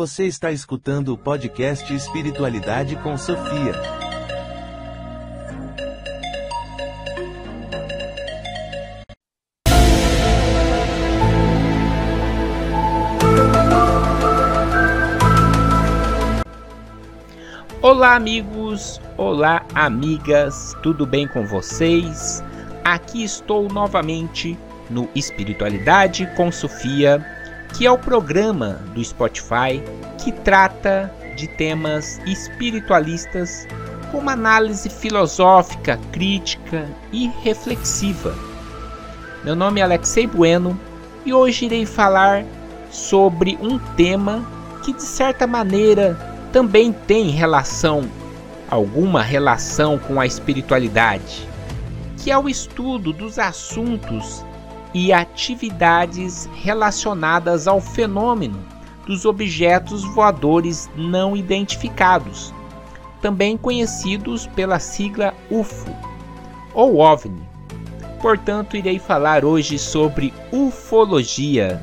Você está escutando o podcast Espiritualidade com Sofia. Olá, amigos! Olá, amigas! Tudo bem com vocês? Aqui estou novamente no Espiritualidade com Sofia que é o programa do Spotify que trata de temas espiritualistas com uma análise filosófica, crítica e reflexiva. Meu nome é Alexei Bueno e hoje irei falar sobre um tema que de certa maneira também tem relação, alguma relação com a espiritualidade, que é o estudo dos assuntos e atividades relacionadas ao fenômeno dos objetos voadores não identificados, também conhecidos pela sigla UFO ou OVNI. Portanto, irei falar hoje sobre ufologia.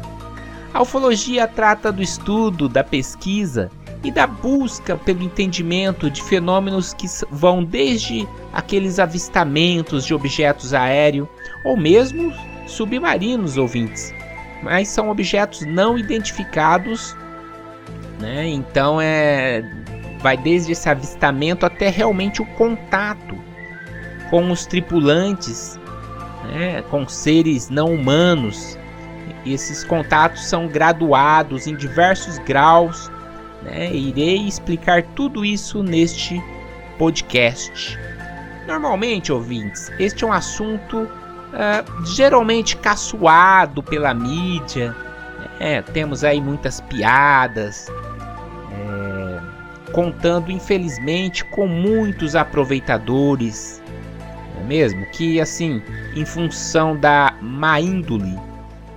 A ufologia trata do estudo, da pesquisa e da busca pelo entendimento de fenômenos que vão desde aqueles avistamentos de objetos aéreos ou mesmo submarinos, ouvintes, mas são objetos não identificados, né? Então é vai desde esse avistamento até realmente o contato com os tripulantes, né? com seres não humanos. E esses contatos são graduados em diversos graus. Né? Irei explicar tudo isso neste podcast. Normalmente, ouvintes, este é um assunto uh, geralmente caçoado pela mídia. É, temos aí muitas piadas, é, contando infelizmente com muitos aproveitadores, é mesmo? Que assim, em função da má índole,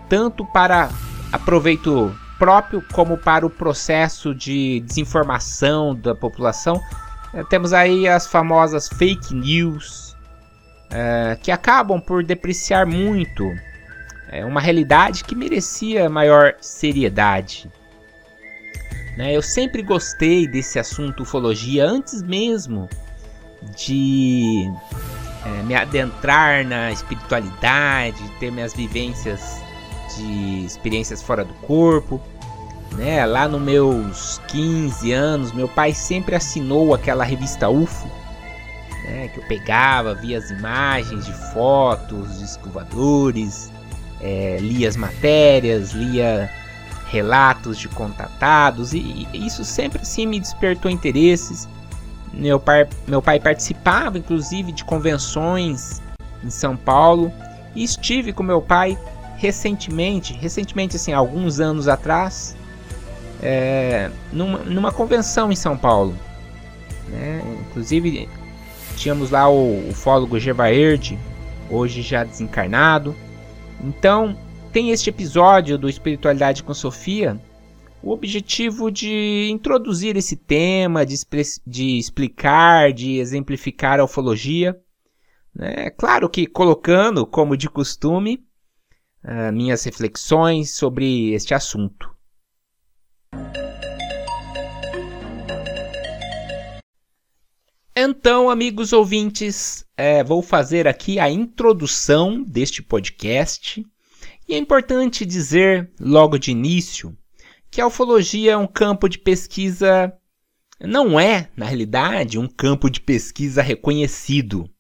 tanto para aproveito próprio como para o processo de desinformação da população, é, temos aí as famosas fake news, é, que acabam por depreciar muito é, uma realidade que merecia maior seriedade. Né? Eu sempre gostei desse assunto ufologia antes mesmo de é, me adentrar na espiritualidade, ter minhas vivências de experiências fora do corpo. Né? Lá nos meus 15 anos, meu pai sempre assinou aquela revista UFO né, que eu pegava, via as imagens de fotos de escovadores, é, lia as matérias, lia relatos de contatados e, e isso sempre assim me despertou interesses. Meu pai, meu pai participava inclusive de convenções em São Paulo e estive com meu pai recentemente, recentemente assim, alguns anos atrás, é, numa, numa convenção em São Paulo. Né? Inclusive Tínhamos lá o ufólogo Gevaerd, hoje já desencarnado. Então, tem este episódio do Espiritualidade com Sofia o objetivo de introduzir esse tema, de, de explicar, de exemplificar a ufologia. Né? Claro que colocando, como de costume, uh, minhas reflexões sobre este assunto. Então, amigos ouvintes, é, vou fazer aqui a introdução deste podcast. E é importante dizer, logo de início, que a ufologia é um campo de pesquisa. Não é, na realidade, um campo de pesquisa reconhecido.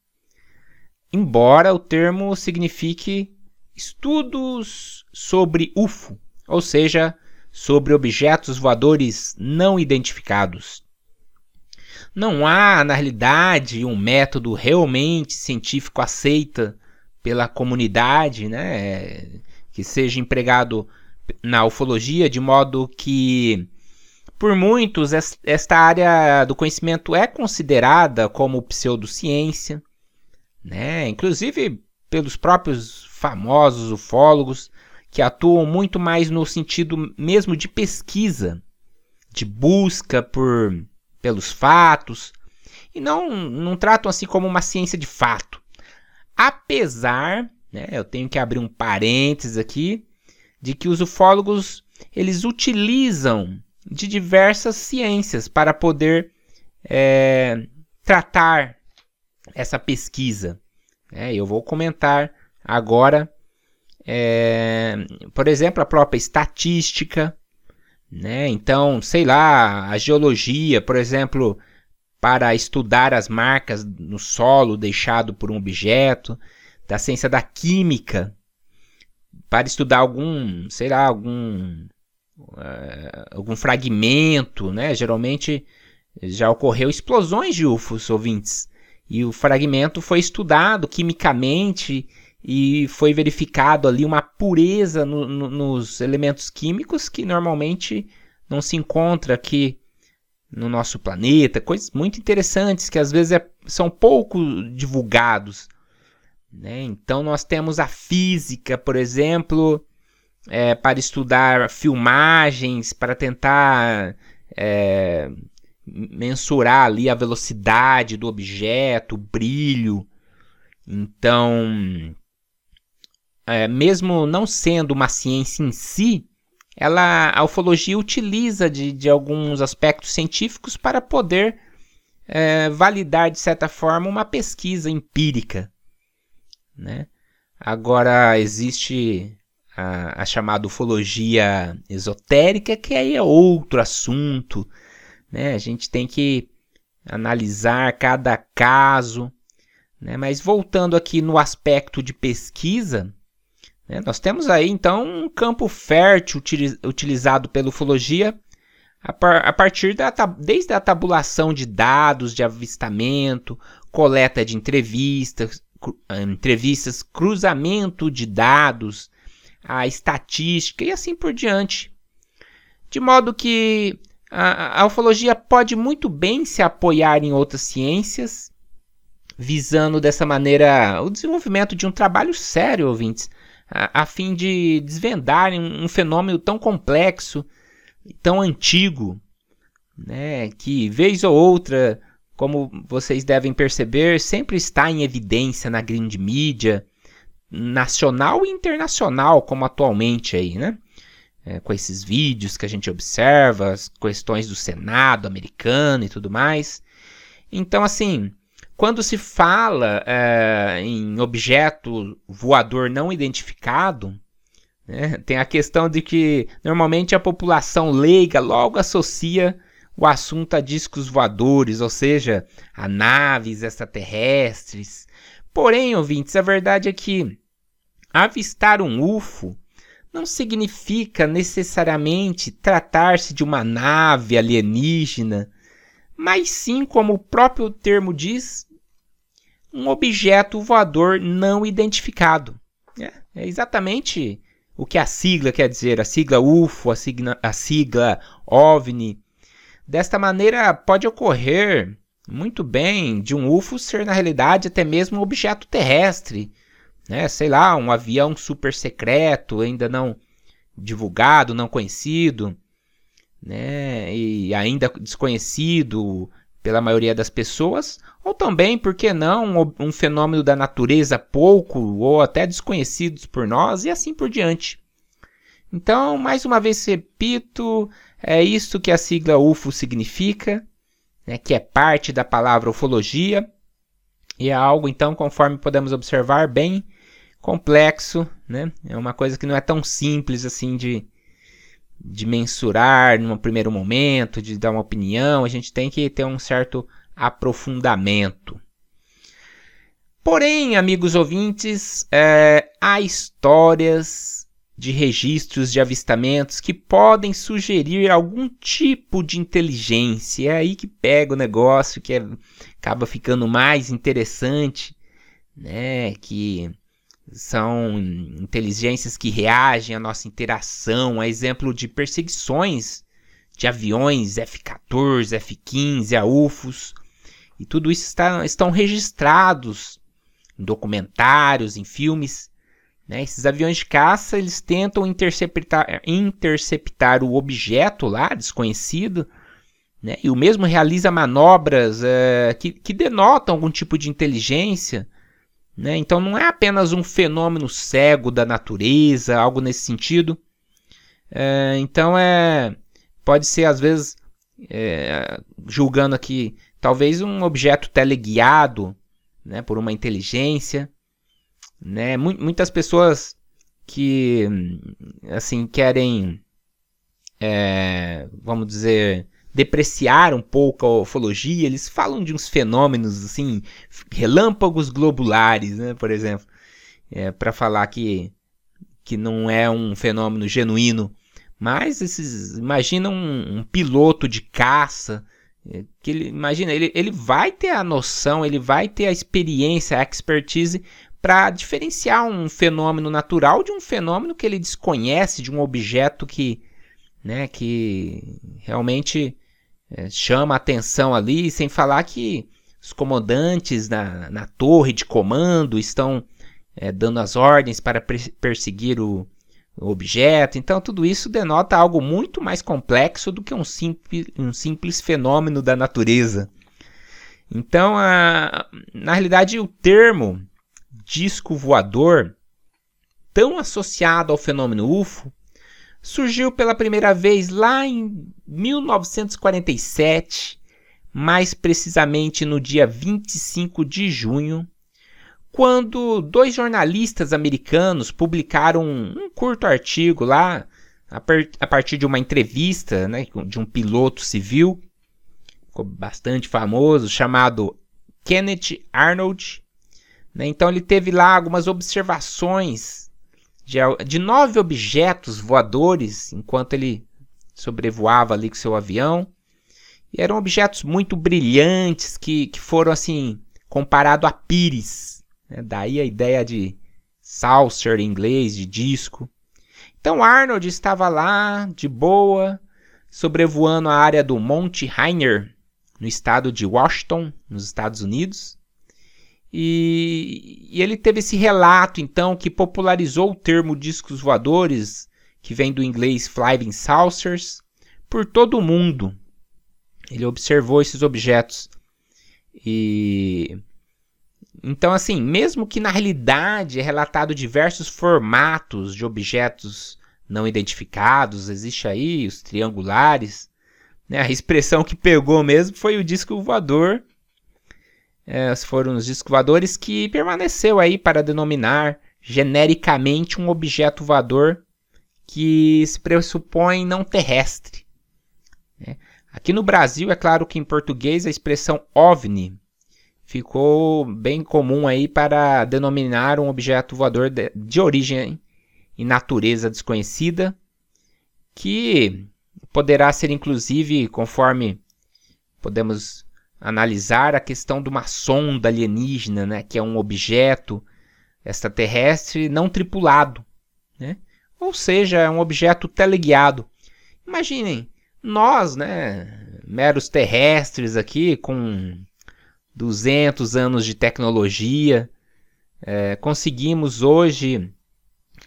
Embora o termo signifique estudos sobre UFO, ou seja, sobre objetos voadores não identificados. Não há, na realidade, um método realmente científico aceita pela comunidade, né, que seja empregado na ufologia, de modo que, por muitos, esta área do conhecimento é considerada como pseudociência, né, inclusive pelos próprios famosos ufólogos, que atuam muito mais no sentido mesmo de pesquisa, de busca por pelos fatos e não, não tratam assim como uma ciência de fato. Apesar, né, eu tenho que abrir um parênteses aqui, de que os ufólogos eles utilizam de diversas ciências para poder é, tratar essa pesquisa. É, eu vou comentar agora, é, por exemplo, a própria estatística, né? Então, sei lá, a geologia, por exemplo, para estudar as marcas no solo deixado por um objeto, da ciência da química, para estudar algum, sei lá, algum uh, algum fragmento, né? Geralmente já ocorreu explosões de UFOs, ouvintes, e o fragmento foi estudado quimicamente e foi verificado ali uma pureza no, no, nos elementos químicos que normalmente não se encontra aqui no nosso planeta, coisas muito interessantes que às vezes é, são pouco divulgados. Né? Então nós temos a física, por exemplo, é, para estudar filmagens, para tentar é, mensurar ali a velocidade do objeto, o brilho. Então, é, mesmo não sendo uma ciência em si, ela, a ufologia utiliza de, de alguns aspectos científicos para poder é, validar, de certa forma, uma pesquisa empírica. Né? Agora, existe a, a chamada ufologia esotérica, que aí é outro assunto. Né? A gente tem que analisar cada caso. Né? Mas voltando aqui no aspecto de pesquisa, né? Nós temos aí então um campo fértil utilizado pela ufologia a, par a partir da desde a tabulação de dados de avistamento, coleta de entrevistas, cru entrevistas, cruzamento de dados, a estatística e assim por diante. De modo que a, a ufologia pode muito bem se apoiar em outras ciências, visando dessa maneira o desenvolvimento de um trabalho sério, ouvintes, a, a fim de desvendar um, um fenômeno tão complexo, tão antigo, né, que vez ou outra, como vocês devem perceber, sempre está em evidência na grande mídia, nacional e internacional, como atualmente aí, né? É, com esses vídeos que a gente observa, as questões do Senado americano e tudo mais. Então, assim, quando se fala é, em objeto voador não identificado, né, tem a questão de que normalmente a população leiga logo associa o assunto a discos voadores, ou seja, a naves extraterrestres. Porém, ouvintes, a verdade é que avistar um UFO não significa necessariamente tratar-se de uma nave alienígena, mas sim, como o próprio termo diz, um objeto voador não identificado. É, é exatamente o que a sigla quer dizer, a sigla UFO, a sigla, a sigla OVNI. Desta maneira, pode ocorrer muito bem de um UFO ser, na realidade, até mesmo um objeto terrestre, né? sei lá, um avião super secreto, ainda não divulgado, não conhecido, né? e ainda desconhecido pela maioria das pessoas, ou também, por que não, um, fenômeno da natureza pouco ou até desconhecidos por nós e assim por diante. Então, mais uma vez repito, é isso que a sigla UFO significa, né, que é parte da palavra ufologia, e é algo, então, conforme podemos observar, bem complexo, né? É uma coisa que não é tão simples assim de, de mensurar num primeiro momento, de dar uma opinião, a gente tem que ter um certo aprofundamento. Porém, amigos ouvintes, é, há histórias de registros de avistamentos que podem sugerir algum tipo de inteligência. É aí que pega o negócio, que é, acaba ficando mais interessante, né? Que são inteligências que reagem à nossa interação, a exemplo de perseguições de aviões F-14, F-15, a UFOs, e tudo isso está, estão registrados em documentários, em filmes. Né? Esses aviões de caça eles tentam interceptar, interceptar o objeto lá desconhecido, né? e o mesmo realiza manobras é, que, que denotam algum tipo de inteligência né? Então não é apenas um fenômeno cego da natureza, algo nesse sentido. É, então é pode ser às vezes é, julgando aqui talvez um objeto teleguiado, né, por uma inteligência, né? Muitas pessoas que assim querem, é, vamos dizer, depreciar um pouco a ufologia, eles falam de uns fenômenos assim, relâmpagos globulares, né, por exemplo, é, para falar que que não é um fenômeno genuíno, mas esses, imagina um, um piloto de caça é, que ele, imagina, ele, ele vai ter a noção, ele vai ter a experiência, a expertise para diferenciar um fenômeno natural de um fenômeno que ele desconhece, de um objeto que, né, que realmente é, chama atenção ali, sem falar que os comandantes na, na torre de comando estão é, dando as ordens para perseguir o, o, objeto. Então, tudo isso denota algo muito mais complexo do que um simples, um simples fenômeno da natureza. Então, a, na realidade, o termo disco voador, tão associado ao fenômeno UFO, surgiu pela primeira vez lá em 1947, mais precisamente no dia 25 de junho, quando dois jornalistas americanos publicaram um, curto artigo lá, a, partir de uma entrevista né, de um piloto civil, ficou bastante famoso, chamado Kenneth Arnold, né? Então ele teve lá algumas observações de, de nove objetos voadores enquanto ele sobrevoava ali com seu avião. E eram objetos muito brilhantes que, que foram assim comparado a pires. Né? Daí a ideia de saucer em inglês, de disco. Então Arnold estava lá de boa, sobrevoando a área do Monte Rainier, no estado de Washington, nos Estados Unidos. E, e, ele teve esse relato, então, que popularizou o termo discos voadores, que vem do inglês flying saucers, por todo o mundo. Ele observou esses objetos. E. Então, assim, mesmo que na realidade é relatado diversos formatos de objetos não identificados, existe aí os triangulares, né? a expressão que pegou mesmo foi o disco voador é, foram os discos voadores que permaneceu aí para denominar genericamente um objeto voador que se pressupõe não terrestre. É. Aqui no Brasil, é claro que em português a expressão OVNI ficou bem comum aí para denominar um objeto voador de, de origem e natureza desconhecida, que poderá ser inclusive, conforme podemos analisar a questão de uma sonda alienígena, né, que é um objeto extraterrestre não tripulado, né? ou seja, é um objeto teleguiado. Imaginem, nós, né, meros terrestres aqui, com 200 anos de tecnologia, é, conseguimos hoje,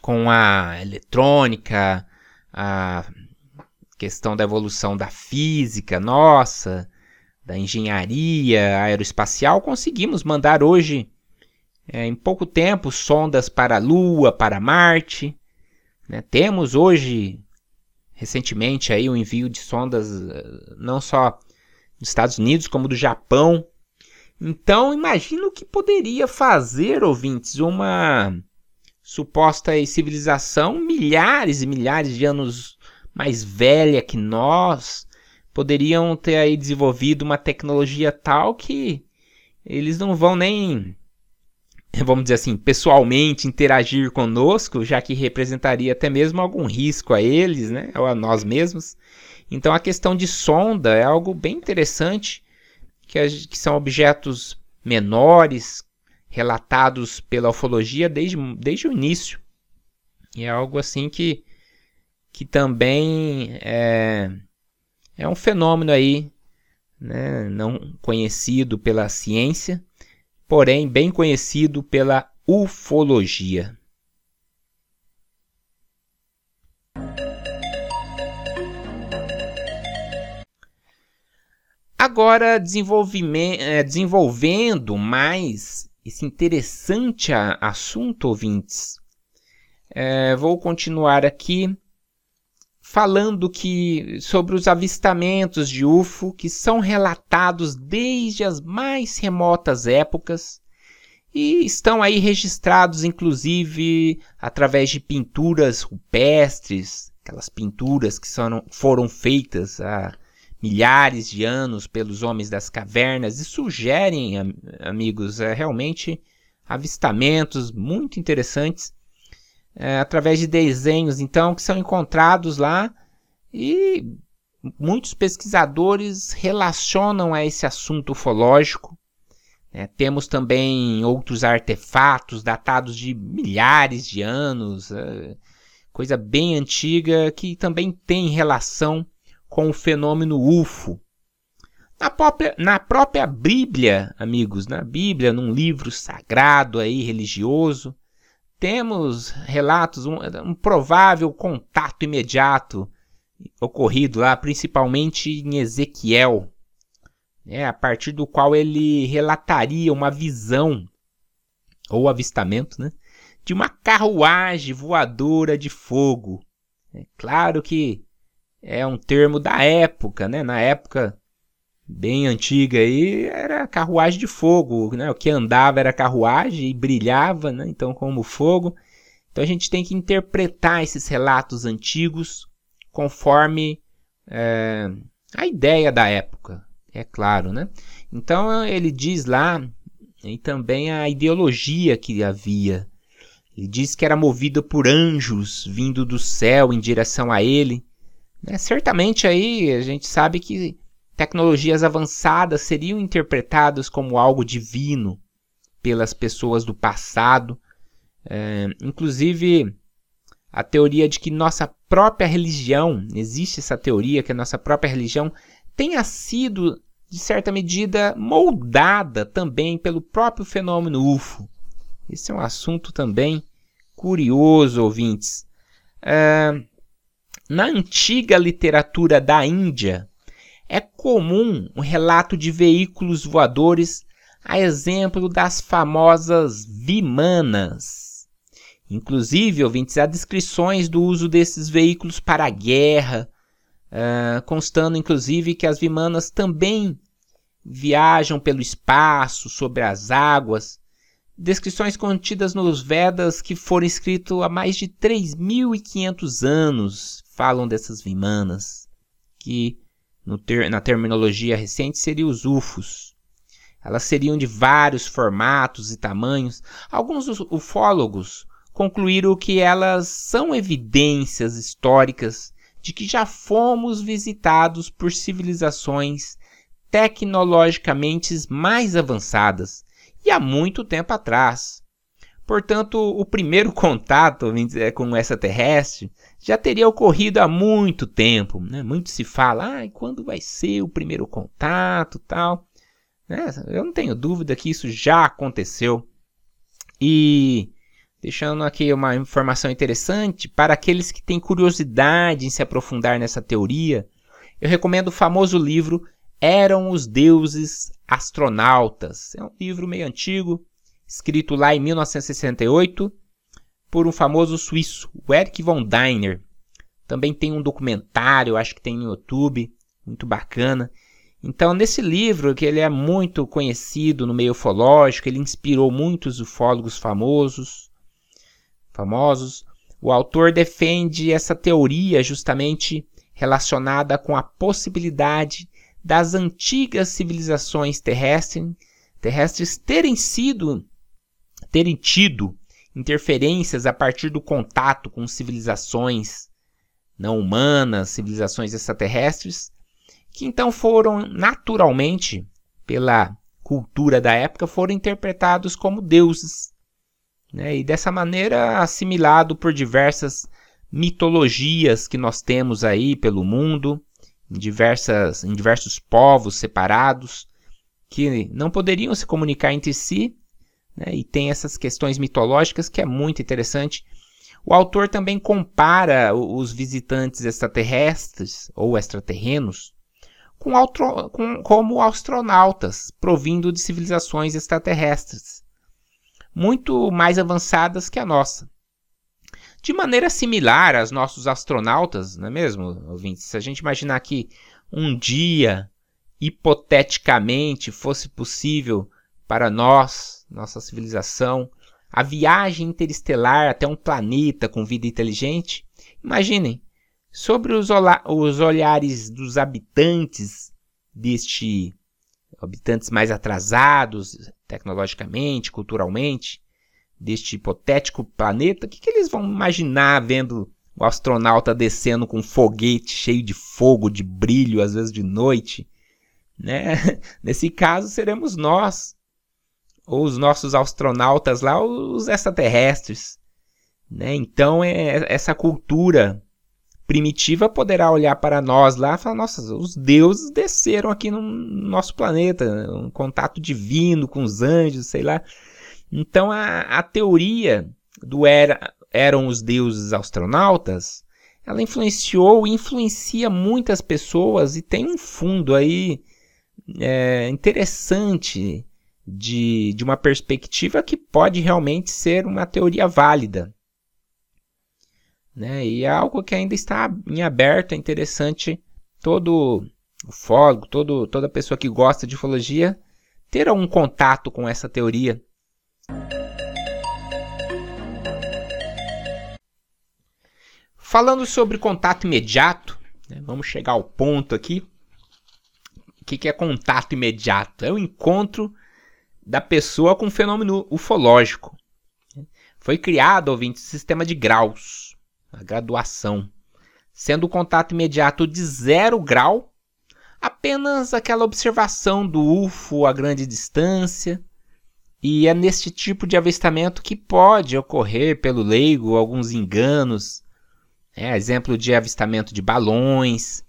com a eletrônica, a questão da evolução da física, nossa, da engenharia aeroespacial, conseguimos mandar hoje, é, em pouco tempo, sondas para a Lua, para Marte. Né? Temos hoje, recentemente, aí, o envio de sondas eh, não só dos Estados Unidos, como do Japão. Então, imagina o que poderia fazer, ouvintes, uma suposta civilização milhares e milhares de anos mais velha que nós, poderiam ter aí desenvolvido uma tecnologia tal que eles não vão nem, vamos dizer assim, pessoalmente interagir conosco, já que representaria até mesmo algum risco a eles, né, ou a nós mesmos. Então a questão de sonda é algo bem interessante, que, que são objetos menores relatados pela ufologia desde, desde o início. E é algo assim que, que também é, é um fenômeno aí, né, não conhecido pela ciência, porém bem conhecido pela ufologia. Agora, é, desenvolvendo mais esse interessante assunto, ouvintes, é, vou continuar aqui falando que sobre os avistamentos de UFO que são relatados desde as mais remotas épocas e estão aí registrados inclusive através de pinturas rupestres, aquelas pinturas que foram feitas há milhares de anos pelos homens das cavernas e sugerem, amigos, é, realmente avistamentos muito interessantes é, através de desenhos, então, que são encontrados lá e muitos pesquisadores relacionam a esse assunto ufológico. É, temos também outros artefatos datados de milhares de anos, é, coisa bem antiga que também tem relação com o fenômeno UFO. Na própria, na própria Bíblia, amigos, na Bíblia, num livro sagrado aí, religioso, temos relatos, um, um provável contato imediato ocorrido lá, principalmente em Ezequiel, né, a partir do qual ele relataria uma visão ou avistamento né, de uma carruagem voadora de fogo. É claro que é um termo da época, né? Na época bem antiga aí, era carruagem de fogo, né? O que andava era carruagem e brilhava, né? Então, como fogo. Então, a gente tem que interpretar esses relatos antigos conforme é, a ideia da época, é claro, né? Então, ele diz lá, e também a ideologia que havia. Ele diz que era movida por anjos vindo do céu em direção a ele. Né? Certamente aí a gente sabe que tecnologias avançadas seriam interpretadas como algo divino pelas pessoas do passado. É, inclusive, a teoria de que nossa própria religião, existe essa teoria que a nossa própria religião tenha sido, de certa medida, moldada também pelo próprio fenômeno UFO. Esse é um assunto também curioso, ouvintes. É, na antiga literatura da Índia, é comum o relato de veículos voadores, a exemplo das famosas vimanas. Inclusive, ouvintes, há descrições do uso desses veículos para a guerra, uh, constando inclusive que as vimanas também viajam pelo espaço, sobre as águas. Descrições contidas nos Vedas que foram escritos há mais de 3.500 anos falam dessas vimanas, que ter, na terminologia recente, seriam os UFOs. Elas seriam de vários formatos e tamanhos. Alguns ufólogos concluíram que elas são evidências históricas de que já fomos visitados por civilizações tecnologicamente mais avançadas e há muito tempo atrás. Portanto, o primeiro contato com essa terrestre já teria ocorrido há muito tempo. Né? Muito se fala, ah, quando vai ser o primeiro contato tal. Né? Eu não tenho dúvida que isso já aconteceu. E deixando aqui uma informação interessante para aqueles que têm curiosidade em se aprofundar nessa teoria, eu recomendo o famoso livro Eram os Deuses Astronautas. É um livro meio antigo, escrito lá em 1968 por um famoso suíço, o Eric von Diner. Também tem um documentário, acho que tem no YouTube, muito bacana. Então, nesse livro, que ele é muito conhecido no meio ufológico, ele inspirou muitos ufólogos famosos, famosos. O autor defende essa teoria justamente relacionada com a possibilidade das antigas civilizações terrestres, terrestres terem sido, terem tido interferências a partir do contato com civilizações não humanas, civilizações extraterrestres, que então foram naturalmente, pela cultura da época, foram interpretados como deuses. Né? E dessa maneira assimilado por diversas mitologias que nós temos aí pelo mundo, em, diversas, em diversos povos separados, que não poderiam se comunicar entre si, né? e tem essas questões mitológicas que é muito interessante. O autor também compara os visitantes extraterrestres ou extraterrenos com, com, como astronautas provindo de civilizações extraterrestres, muito mais avançadas que a nossa. de maneira similar aos nossos astronautas, não é mesmo, ouvintes? Se a gente imaginar que um dia, hipoteticamente, fosse possível para nós, nossa civilização, a viagem interestelar até um planeta com vida inteligente, imaginem, sobre os, os olhares dos habitantes deste habitantes mais atrasados tecnologicamente, culturalmente, deste hipotético planeta, o que, que eles vão imaginar vendo o astronauta descendo com um foguete cheio de fogo, de brilho, às vezes de noite? Né? Nesse caso, seremos nós, ou os nossos astronautas lá, os extraterrestres. Né? Então, é, essa cultura primitiva poderá olhar para nós lá e falar: nossa, os deuses desceram aqui no nosso planeta, um contato divino com os anjos, sei lá. Então a, a teoria do era, eram os deuses astronautas, ela influenciou e influencia muitas pessoas e tem um fundo aí é, interessante de, de uma perspectiva que pode realmente ser uma teoria válida. Né? E é algo que ainda está em aberto, é interessante todo ufólogo, todo, toda pessoa que gosta de ufologia ter algum contato com essa teoria. Falando sobre contato imediato, né, vamos chegar ao ponto aqui. O que, que é contato imediato? É o encontro da pessoa com fenômeno ufológico. Foi criado, ouvinte, um sistema de graus a graduação, sendo o contato imediato de zero grau, apenas aquela observação do UFO a grande distância. E é neste tipo de avistamento que pode ocorrer pelo leigo alguns enganos. É, exemplo de avistamento de balões.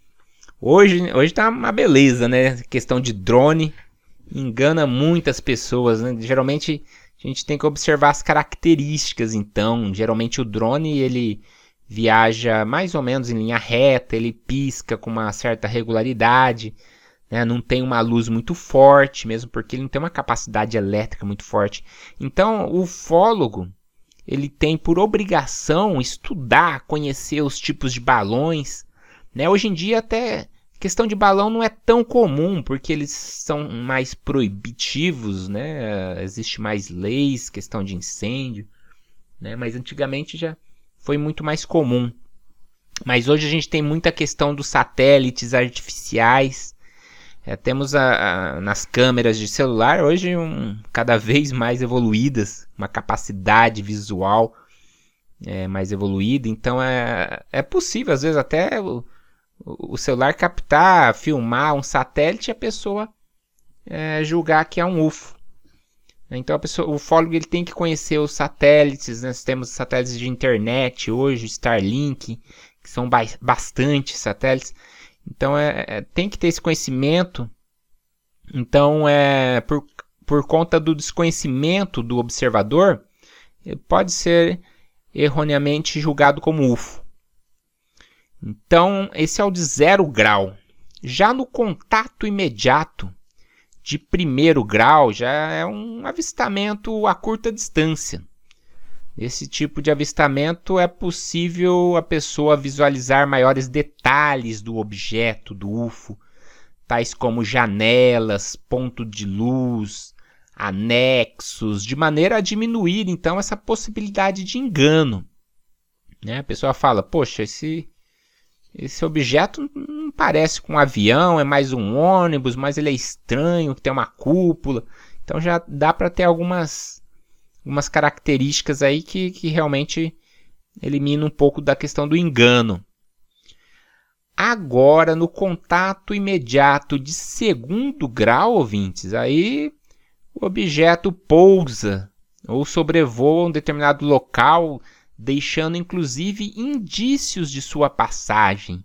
Hoje, hoje tá uma beleza, né? Questão de drone engana muitas pessoas, né? Geralmente a gente tem que observar as características, então. Geralmente o drone ele viaja mais ou menos em linha reta, ele pisca com uma certa regularidade, né? não tem uma luz muito forte, mesmo porque ele não tem uma capacidade elétrica muito forte. Então, o ufólogo ele tem por obrigação estudar, conhecer os tipos de balões. Né? Hoje em dia, até questão de balão não é tão comum, porque eles são mais proibitivos, né? existe mais leis, questão de incêndio. Né? Mas antigamente já foi muito mais comum. Mas hoje a gente tem muita questão dos satélites artificiais. É, temos a, a, nas câmeras de celular hoje um, cada vez mais evoluídas, uma capacidade visual é, mais evoluída. Então é, é possível, às vezes, até o, celular captar, filmar um satélite e a pessoa é, julgar que é um UFO. Então pessoa, o ufólogo ele tem que conhecer os satélites, né? nós temos satélites de internet hoje, Starlink, que são ba bastante satélites. Então é, é, tem que ter esse conhecimento. Então é por, por conta do desconhecimento do observador, pode ser erroneamente julgado como UFO. Então esse é o de zero grau. Já no contato imediato, de primeiro grau já é um avistamento a curta distância. Nesse tipo de avistamento é possível a pessoa visualizar maiores detalhes do objeto, do UFO, tais como janelas, ponto de luz, anexos, de maneira a diminuir então essa possibilidade de engano. Né? A pessoa fala: Poxa, esse, esse objeto não parece com um avião, é mais um ônibus, mas ele é estranho, tem uma cúpula. Então já dá para ter algumas, algumas características aí que, que realmente elimina um pouco da questão do engano. Agora, no contato imediato de segundo grau, ouvintes, aí o objeto pousa ou sobrevoa um determinado local deixando inclusive indícios de sua passagem.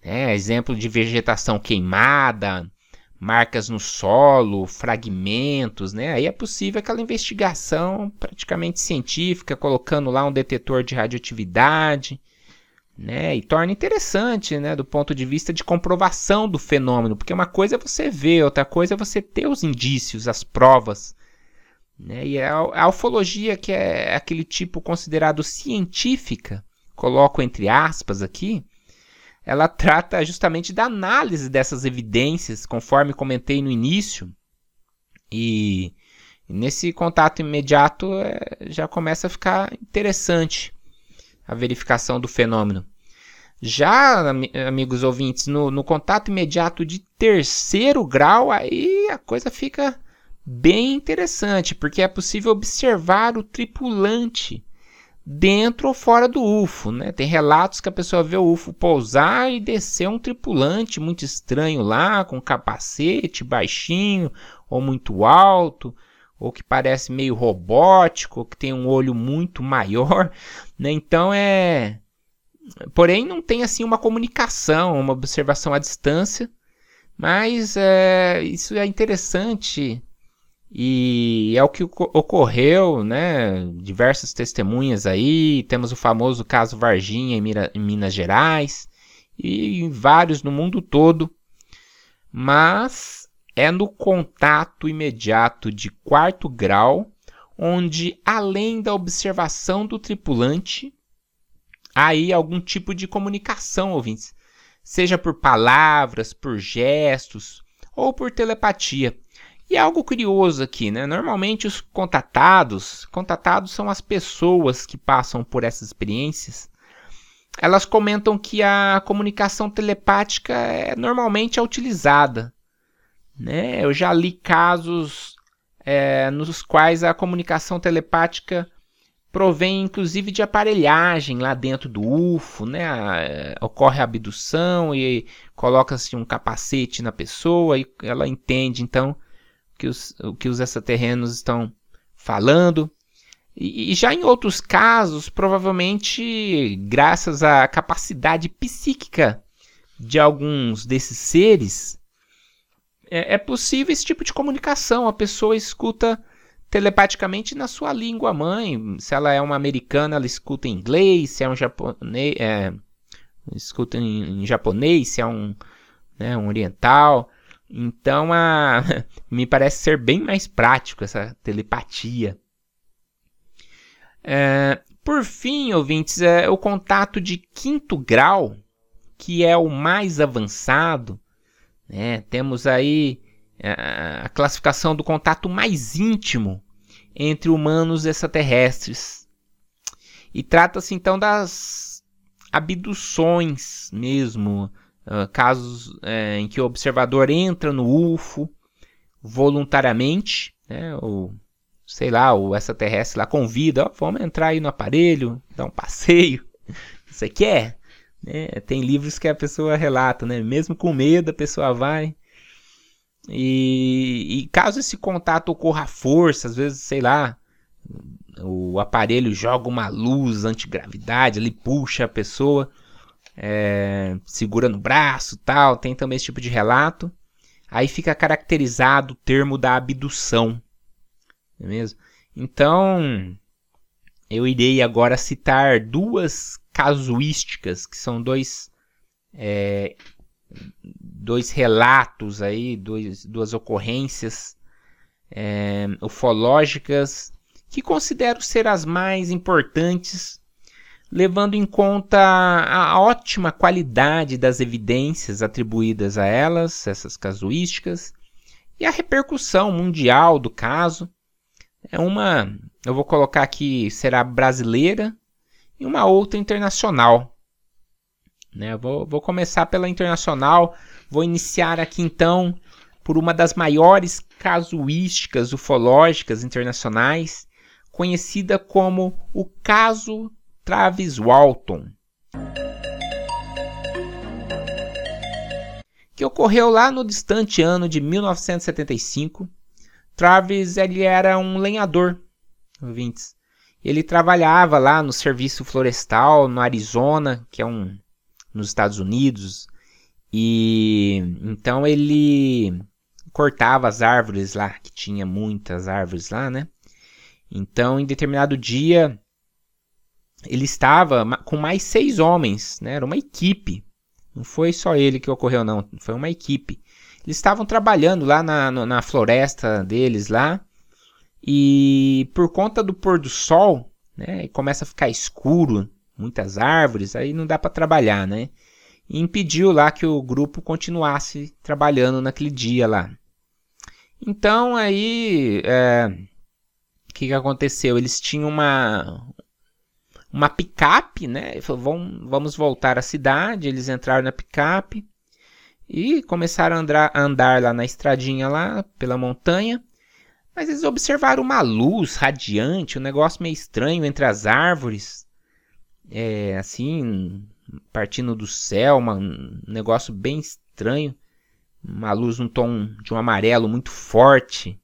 É, exemplo de vegetação queimada, marcas no solo, fragmentos, né? Aí é possível aquela investigação praticamente científica, colocando lá um detetor de radioatividade, né? E torna interessante, né, do ponto de vista de comprovação do fenômeno, porque uma coisa é você ver, outra coisa é você ter os indícios, as provas Né? E a, a ufologia, que é aquele tipo considerado científica, coloco entre aspas aqui, ela trata justamente da análise dessas evidências, conforme comentei no início. E nesse contato imediato é, já começa a ficar interessante a verificação do fenômeno. Já, amigos ouvintes, no, no contato imediato de terceiro grau, aí a coisa fica bem interessante, porque é possível observar o tripulante dentro ou fora do UFO. Né? Tem relatos que a pessoa vê o UFO pousar e descer um tripulante muito estranho lá, com capacete baixinho ou muito alto, ou que parece meio robótico, ou que tem um olho muito maior. Né? Então é. Porém, não tem assim uma comunicação, uma observação à distância. Mas é, isso é interessante e é o que ocorreu, né? Diversas testemunhas aí. Temos o famoso caso Varginha em, Minas Gerais e vários no mundo todo. Mas é no contato imediato de quarto grau, onde além da observação do tripulante, há aí algum tipo de comunicação, ouvintes, seja por palavras, por gestos ou por telepatia. E é algo curioso aqui, né? Normalmente os contatados, contatados são as pessoas que passam por essas experiências. Elas comentam que a comunicação telepática é normalmente é utilizada. Né? Eu já li casos é, nos quais a comunicação telepática provém inclusive de aparelhagem lá dentro do UFO, né? A, ocorre a abdução e coloca-se um capacete na pessoa e ela entende então que os, o que os extraterrenos estão falando. E, e já em outros casos, provavelmente graças à capacidade psíquica de alguns desses seres, é, é, possível esse tipo de comunicação. A pessoa escuta telepaticamente na sua língua mãe. Se ela é uma americana, ela escuta em inglês. Se é um japonês, é, escuta em, em, japonês. Se é um, né, um oriental. Então, a, me parece ser bem mais prático essa telepatia. É, por fim, ouvintes, é, o contato de quinto grau, que é o mais avançado, né? temos aí a, é, a classificação do contato mais íntimo entre humanos e extraterrestres. E trata-se então das abduções mesmo, uh, casos uh, em que o observador entra no UFO voluntariamente, né, ou sei lá, o extraterrestre lá convida, vamos entrar aí no aparelho, dar um passeio, você quer? Né? Tem livros que a pessoa relata, né? mesmo com medo a pessoa vai. E, e caso esse contato ocorra à força, às vezes, sei lá, o aparelho joga uma luz antigravidade, ele puxa a pessoa, é, segura no braço tal. Tem também esse tipo de relato. Aí fica caracterizado o termo da abdução. Não é mesmo? Então, eu irei agora citar duas casuísticas, que são dois, é, dois relatos aí, dois, duas ocorrências é, ufológicas que considero ser as mais importantes levando em conta a ótima qualidade das evidências atribuídas a elas, essas casuísticas, e a repercussão mundial do caso. É uma, eu vou colocar aqui, será brasileira e uma outra internacional. Né? Vou, vou começar pela internacional, vou iniciar aqui então por uma das maiores casuísticas ufológicas internacionais, conhecida como o caso Travis Walton, que ocorreu lá no distante ano de 1975. Travis ele era um lenhador, ouvintes. Ele trabalhava lá no serviço florestal no Arizona, que é um nos Estados Unidos, e então ele cortava as árvores lá, que tinha muitas árvores lá, né? Então, em determinado dia, ele estava com mais seis homens, né? Era uma equipe. Não foi só ele que ocorreu, não. Foi uma equipe. Eles estavam trabalhando lá na, na floresta deles lá. E por conta do pôr do sol, né, começa a ficar escuro, muitas árvores, aí não dá para trabalhar, né? E impediu lá que o grupo continuasse trabalhando naquele dia lá. Então aí, é, o que, que aconteceu? Eles tinham uma uma picape, né? Ele falou, vamos, vamos voltar à cidade. Eles entraram na picape e começaram a andar, a andar lá na estradinha lá pela montanha. Mas eles observaram uma luz radiante, um negócio meio estranho entre as árvores. É, assim, partindo do céu, uma, um negócio bem estranho. Uma luz num tom de um amarelo muito forte.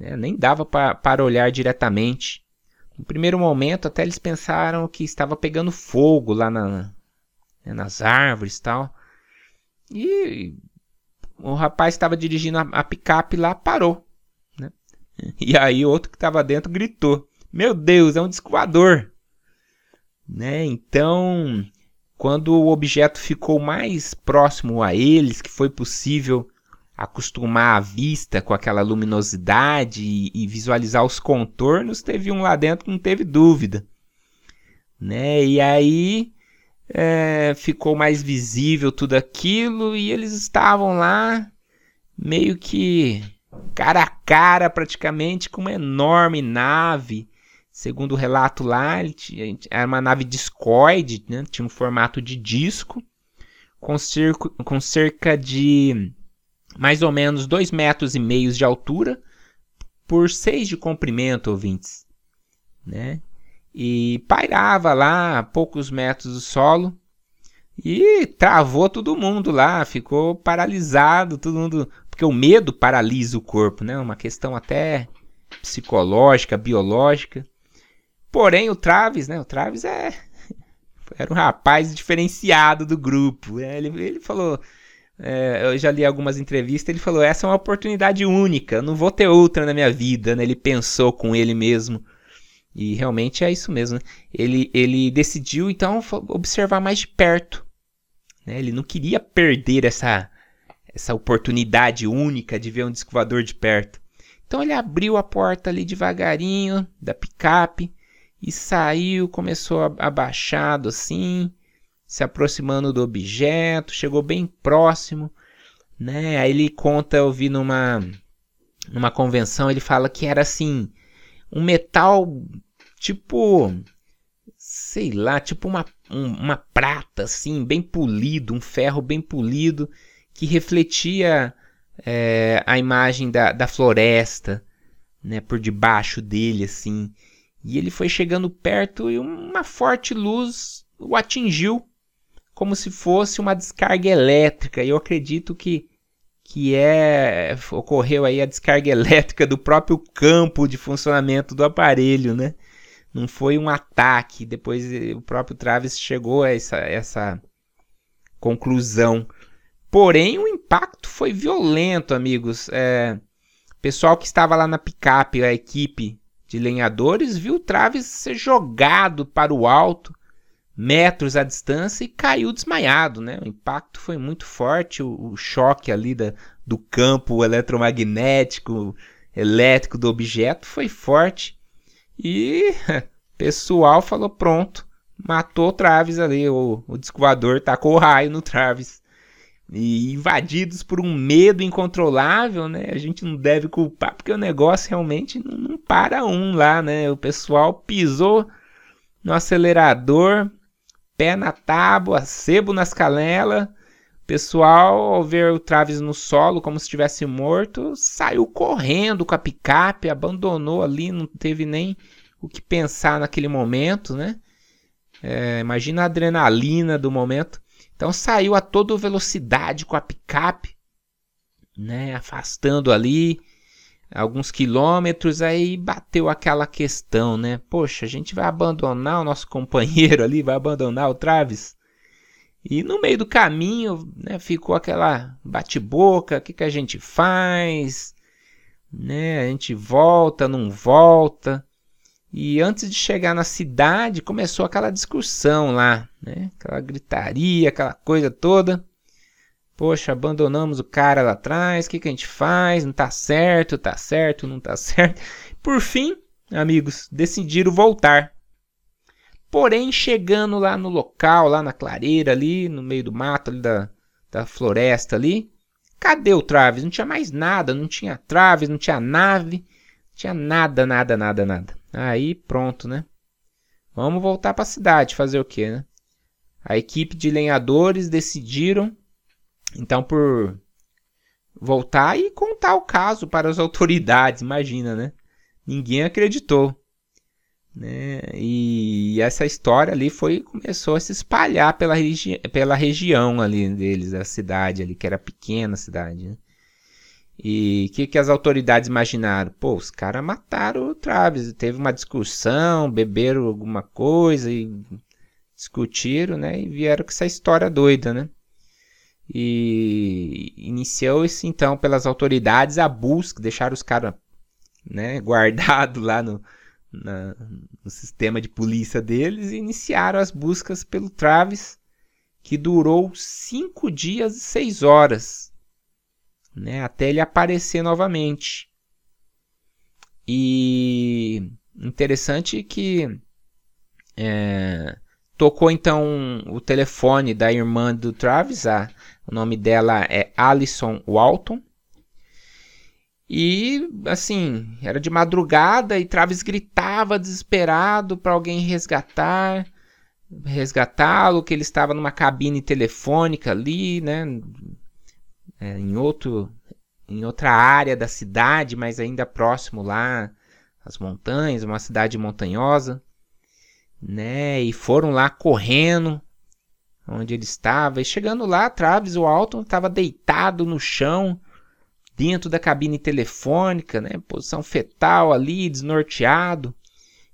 É, nem dava para olhar diretamente. No primeiro momento, até eles pensaram que estava pegando fogo lá na, né, nas árvores e tal. E o rapaz estava dirigindo a, a picape lá, parou. E aí outro que estava dentro gritou: Meu Deus, é um disco Né? Então, quando o objeto ficou mais próximo a eles, que foi possível acostumar a vista com aquela luminosidade e, e visualizar os contornos, teve um lá dentro que não teve dúvida. Né? E aí é, ficou mais visível tudo aquilo e eles estavam lá meio que cara a cara praticamente com uma enorme nave. Segundo o relato lá, era uma nave discoide, né? tinha um formato de disco, com, com cerca de mais ou menos 2 metros e meio de altura por 6 de comprimento, ouvintes. Né? E pairava lá a poucos metros do solo e travou todo mundo lá, ficou paralisado, todo mundo porque o medo paralisa o corpo, né? Uma questão até psicológica, biológica. Porém, o Travis, né? O Travis é era um rapaz diferenciado do grupo. Né? Ele, ele falou, é, eu já li algumas entrevistas, ele falou, essa é uma oportunidade única, não vou ter outra na minha vida, né? Ele pensou com ele mesmo. E realmente é isso mesmo. Né? Ele, ele decidiu, então, observar mais de perto. Né? Ele não queria perder essa essa oportunidade única de ver um disco de perto. Então ele abriu a porta ali devagarinho da picape e saiu, começou abaixado assim, se aproximando do objeto, chegou bem próximo, né? Aí ele conta, eu vi numa numa convenção, ele fala que era assim, um metal tipo sei lá, tipo uma, um, uma prata assim, bem polido, um ferro bem polido que refletia é, a imagem da, da floresta, né, por debaixo dele, assim. E ele foi chegando perto e uma forte luz o atingiu, como se fosse uma descarga elétrica. Eu acredito que que é ocorreu aí a descarga elétrica do próprio campo de funcionamento do aparelho, né? Não foi um ataque. Depois o próprio Travis chegou a essa, essa conclusão. Porém, o impacto foi violento, amigos. É, pessoal que estava lá na picape, a equipe de lenhadores, viu o Travis ser jogado para o alto, metros à distância, e caiu desmaiado. Né? O impacto foi muito forte, o, o choque ali da, do campo eletromagnético, elétrico do objeto foi forte. E pessoal falou: pronto, matou o Travis ali. O, o disco voador tacou o raio no Travis e invadidos por um medo incontrolável, né? A gente não deve culpar, porque o negócio realmente não, não para um lá, né? O pessoal pisou no acelerador, pé na tábua, sebo nas canelas. O pessoal, ao ver o Travis no solo como se estivesse morto, saiu correndo com a picape, abandonou ali, não teve nem o que pensar naquele momento, né? É, imagina a adrenalina do momento. Então saiu a toda velocidade com a picape, né, afastando ali alguns quilômetros, aí bateu aquela questão, né? Poxa, a gente vai abandonar o nosso companheiro ali, vai abandonar o Travis. E no meio do caminho, né, ficou aquela bate-boca, o que, que a gente faz? Né? A gente volta, não volta. E antes de chegar na cidade, começou aquela discussão lá, né? Aquela gritaria, aquela coisa toda. Poxa, abandonamos o cara lá atrás, o que, que a gente faz? Não tá certo, tá certo, não tá certo. Por fim, amigos, decidiram voltar. Porém, chegando lá no local, lá na clareira ali, no meio do mato ali da, da floresta ali, cadê o Travis? Não tinha mais nada, não tinha Travis, não tinha nave, não tinha nada, nada, nada, nada. Aí pronto, né? Vamos voltar para a cidade, fazer o quê, né? A equipe de lenhadores decidiram, então, por voltar e contar o caso para as autoridades, imagina, né? Ninguém acreditou. Né? E essa história ali foi começou a se espalhar pela, regi pela região ali deles, a cidade ali, que era pequena cidade. Né? E o que, que as autoridades imaginaram? Pô, os caras mataram o Travis. Teve uma discussão, beberam alguma coisa e discutiram, né? E vieram com essa história doida, né? E iniciou-se então pelas autoridades a busca, deixaram os caras né, guardados lá no, na, no sistema de polícia deles e iniciaram as buscas pelo Travis, que durou cinco dias e seis horas, né, até ele aparecer novamente. E interessante que é, tocou então o telefone da irmã do Travis, a, o nome dela é Alison Walton. E assim, era de madrugada e Travis gritava desesperado para alguém resgatar, resgatá-lo, que ele estava numa cabine telefônica ali, né, é, em outro em outra área da cidade, mas ainda próximo lá às montanhas, uma cidade montanhosa, né? E foram lá correndo onde ele estava. E chegando lá, Travis Walton estava deitado no chão, dentro da cabine telefônica, né, posição fetal ali, desnorteado,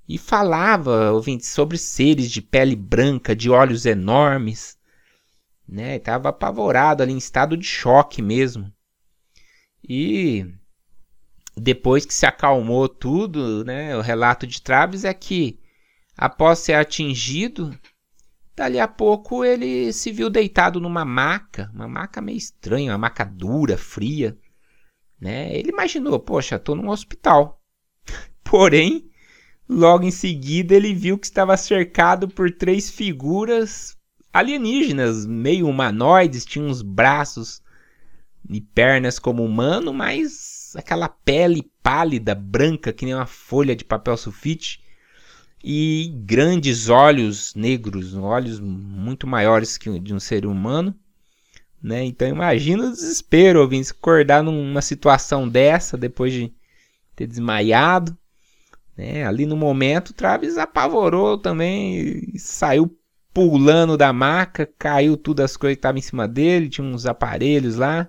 e falava, ouvindo sobre seres de pele branca, de olhos enormes, né, estava apavorado ali, em estado de choque mesmo. E depois que se acalmou tudo, né, o relato de Travis é que após ser atingido, dali a pouco ele se viu deitado numa maca, uma maca meio estranha, uma maca dura, fria, né? Ele imaginou, poxa, estou num hospital. Porém, logo em seguida ele viu que estava cercado por três figuras alienígenas, meio humanoides, tinham uns braços e pernas como humano, mas aquela pele pálida, branca, que nem uma folha de papel sulfite, e grandes olhos negros, olhos muito maiores que de um ser humano. Né? Então imagina o desespero, ouvindo acordar numa situação dessa depois de ter desmaiado. Né? Ali no momento, Travis apavorou também saiu pulando da maca, caiu tudo as coisas que estavam em cima dele, tinha uns aparelhos lá.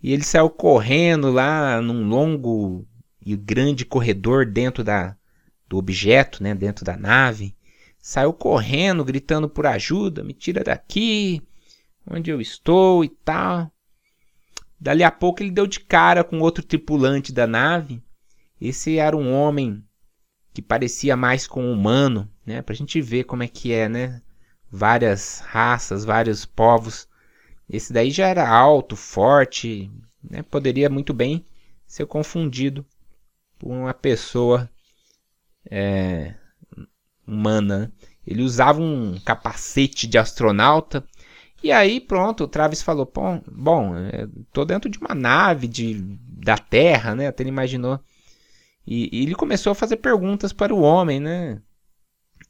E ele saiu correndo lá num longo e grande corredor dentro da, do objeto, né, dentro da nave. Saiu correndo, gritando por ajuda, me tira daqui, onde eu estou e tal. Dali a pouco ele deu de cara com outro tripulante da nave. Esse era um homem que parecia mais com um humano, né? Pra gente ver como é que é, né? Várias raças, vários povos. Esse daí já era alto, forte, né? Poderia muito bem ser confundido por uma pessoa é, humana. Ele usava um capacete de astronauta e aí, pronto, o Travis falou: bom, é, tô dentro de uma nave de, da Terra, né? Até ele imaginou. E, e ele começou a fazer perguntas para o homem, né?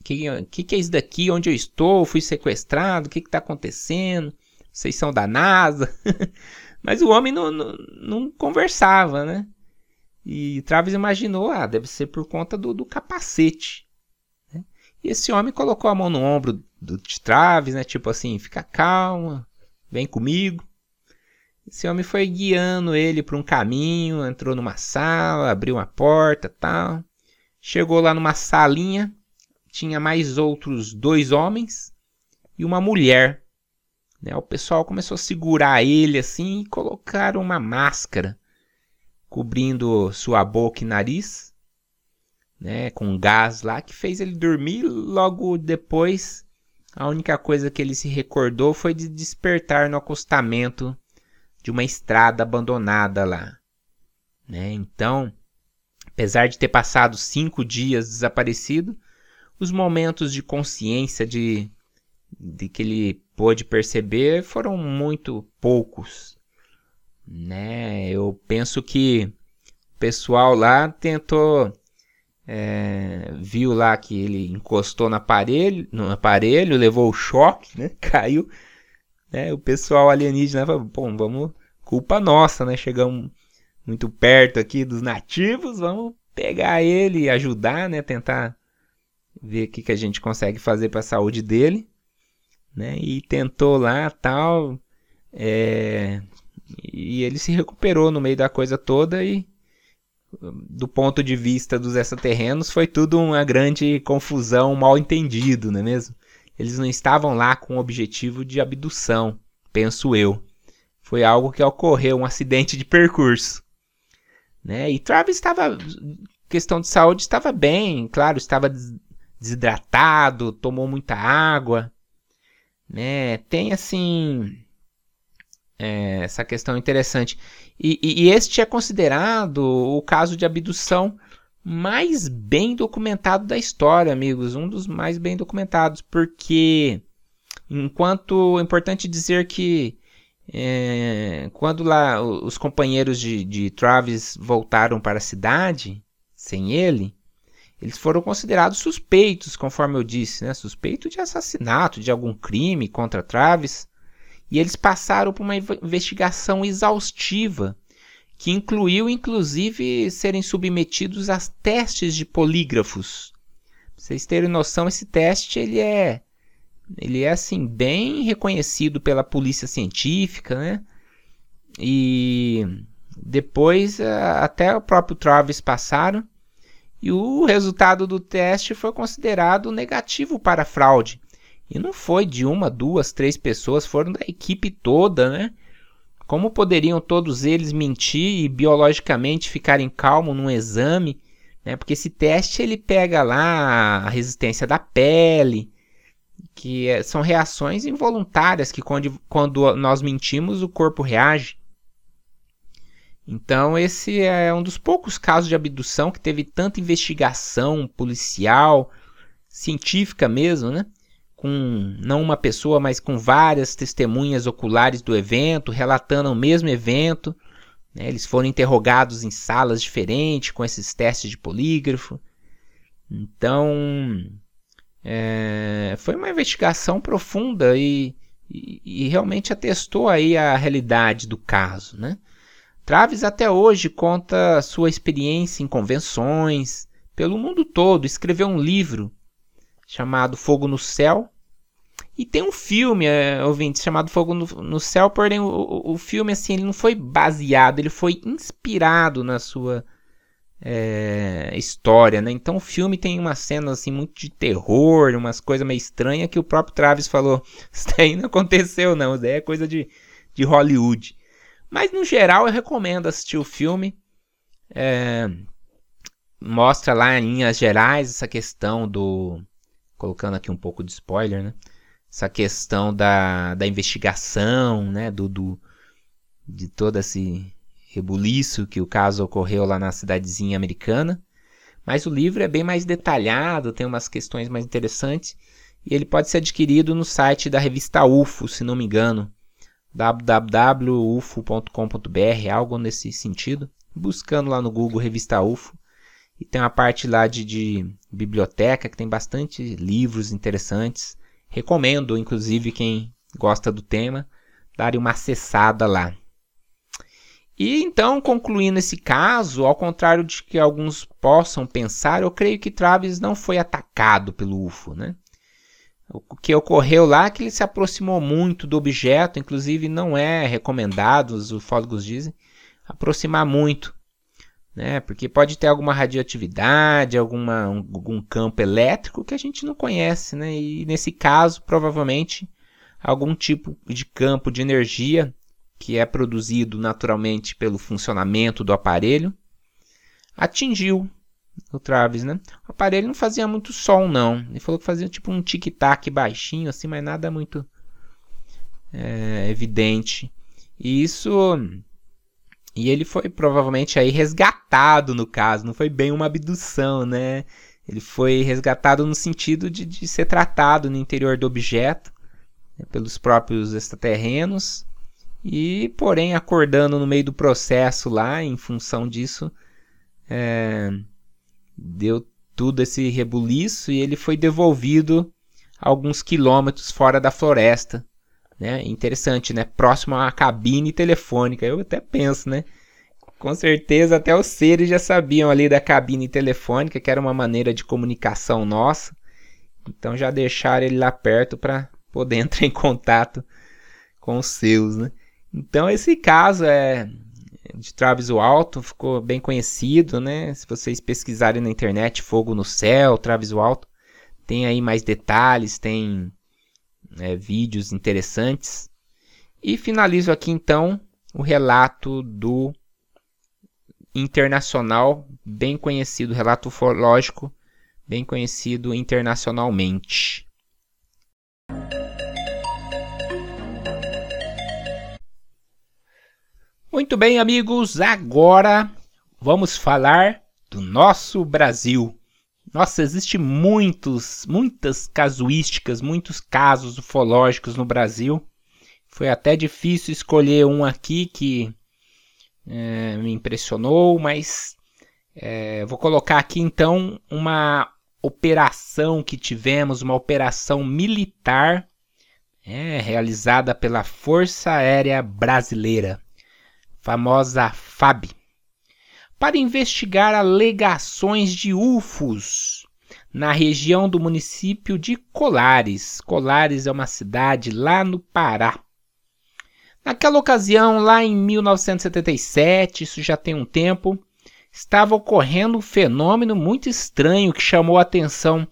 O que, que, que, é isso daqui? Onde eu estou? Fui sequestrado? O que está acontecendo? Vocês são da NASA? Mas o homem não, não, não, conversava, né? E Travis imaginou, ah, deve ser por conta do, do capacete. Né? E esse homem colocou a mão no ombro do, de Traves, né? Tipo assim, fica calma, vem comigo. Esse homem foi guiando ele para um caminho, entrou numa sala, abriu uma porta, tal. Chegou lá numa salinha, tinha mais outros dois homens e uma mulher. Né? O pessoal começou a segurar ele assim e colocaram uma máscara cobrindo sua boca e nariz, né, com gás lá que fez ele dormir. Logo depois a única coisa que ele se recordou foi de despertar no acostamento de uma estrada abandonada lá. Né? Então, apesar de ter passado cinco dias desaparecido, os momentos de consciência de, de que ele pôde perceber foram muito poucos. Né? Eu penso que o pessoal lá tentou é, viu lá que ele encostou no aparelho, no aparelho, levou o choque, né? Caiu. Né? O pessoal alienígena falou, bom, vamos, culpa nossa, né? Chegamos muito perto aqui dos nativos, vamos pegar ele e ajudar, né? Tentar ver o que, que a gente consegue fazer para a saúde dele, né? E tentou lá, tal, é... e ele se recuperou no meio da coisa toda e do ponto de vista dos extraterrenos, foi tudo uma grande confusão, mal entendido, não é mesmo? Eles não estavam lá com o objetivo de abdução, penso eu. Foi algo que ocorreu, um acidente de percurso. Né? E Travis estava, questão de saúde, estava bem, claro, estava desidratado, tomou muita água. Né? Tem assim é, essa questão interessante. E, e, e este é considerado o caso de abdução mais bem documentado da história, amigos. Um dos mais bem documentados, porque enquanto é importante dizer que é, quando lá os companheiros de, de Travis voltaram para a cidade sem ele, eles foram considerados suspeitos, conforme eu disse, né? suspeito de assassinato, de algum crime contra Travis. E eles passaram por uma investigação exaustiva, que incluiu inclusive serem submetidos a testes de polígrafos. Pra vocês terem noção, esse teste ele é ele é assim bem reconhecido pela polícia científica, né? E depois até o próprio Travis passaram e o resultado do teste foi considerado negativo para fraude. E não foi de uma, duas, três pessoas, foram da equipe toda, né? Como poderiam todos eles mentir e biologicamente ficarem calmos num exame? Né? Porque esse teste ele pega lá a resistência da pele, que é, são reações involuntárias que quando, quando nós mentimos o corpo reage. Então esse é um dos poucos casos de abdução que teve tanta investigação policial, científica mesmo, né? Com não uma pessoa, mas com várias testemunhas oculares do evento, relatando o mesmo evento. Né? Eles foram interrogados em salas diferentes, com esses testes de polígrafo. Então, é, foi uma investigação profunda e, e, e, realmente atestou aí a realidade do caso. Né? Traves até hoje conta sua experiência em convenções pelo mundo todo, escreveu um livro chamado Fogo no Céu. E tem um filme, é, ouvinte, chamado Fogo no, no Céu, porém o, o, filme assim, ele não foi baseado, ele foi inspirado na sua é, história, né? Então o filme tem umas cenas assim muito de terror, umas coisas meio estranhas que o próprio Travis falou, isso daí não aconteceu não, isso daí é coisa de, de Hollywood. Mas no geral eu recomendo assistir o filme. É, mostra lá em linhas gerais essa questão do colocando aqui um pouco de spoiler, né? Essa questão da, da investigação, né? Do, do, de todo esse rebuliço que o caso ocorreu lá na cidadezinha americana. Mas o livro é bem mais detalhado, tem umas questões mais interessantes. E ele pode ser adquirido no site da revista UFO, se não me engano. www.ufo.com.br, algo nesse sentido. Buscando lá no Google Revista UFO, e tem uma parte lá de, de biblioteca que tem bastante livros interessantes. Recomendo, inclusive, quem gosta do tema, darem uma acessada lá. E então, concluindo esse caso, ao contrário de que alguns possam pensar, eu creio que Travis não foi atacado pelo UFO, né? O que ocorreu lá é que ele se aproximou muito do objeto, inclusive não é recomendado, os ufólogos dizem, aproximar muito né? Porque pode ter alguma radioatividade, alguma, algum campo elétrico que a gente não conhece, né? E nesse caso, provavelmente, algum tipo de campo de energia que é produzido naturalmente pelo funcionamento do aparelho atingiu o Travis, né? O aparelho não fazia muito som, não. Ele falou que fazia tipo um tic-tac baixinho, assim, mas nada muito é, evidente. E isso. E ele foi provavelmente aí resgatado no caso, não foi bem uma abdução, né? Ele foi resgatado no sentido de, de ser tratado no interior do objeto né, pelos próprios extraterrenos e, porém, acordando no meio do processo lá, em função disso, é, deu tudo esse rebuliço e ele foi devolvido alguns quilômetros fora da floresta. Né? Interessante, né? Próximo a uma cabine telefônica. Eu até penso, né? Com certeza até os seres já sabiam ali da cabine telefônica, que era uma maneira de comunicação nossa. Então já deixaram ele lá perto para poder entrar em contato com os seus, né? Então esse caso é de Travis Walton ficou bem conhecido, né? Se vocês pesquisarem na internet Fogo no Céu, Travis Walton, tem aí mais detalhes, tem é, vídeos interessantes. E finalizo aqui então o relato do internacional, bem conhecido, relato ufológico, bem conhecido internacionalmente. Muito bem, amigos, agora vamos falar do nosso Brasil. Nossa, existe muitos, muitas casuísticas, muitos casos ufológicos no Brasil. Foi até difícil escolher um aqui que é, me impressionou, mas é, vou colocar aqui então uma operação que tivemos, uma operação militar é, realizada pela Força Aérea Brasileira, famosa FAB, para investigar alegações de UFOs na região do município de Colares. Colares é uma cidade lá no Pará. Naquela ocasião, lá em 1977, isso já tem um tempo, estava ocorrendo um fenômeno muito estranho que chamou a atenção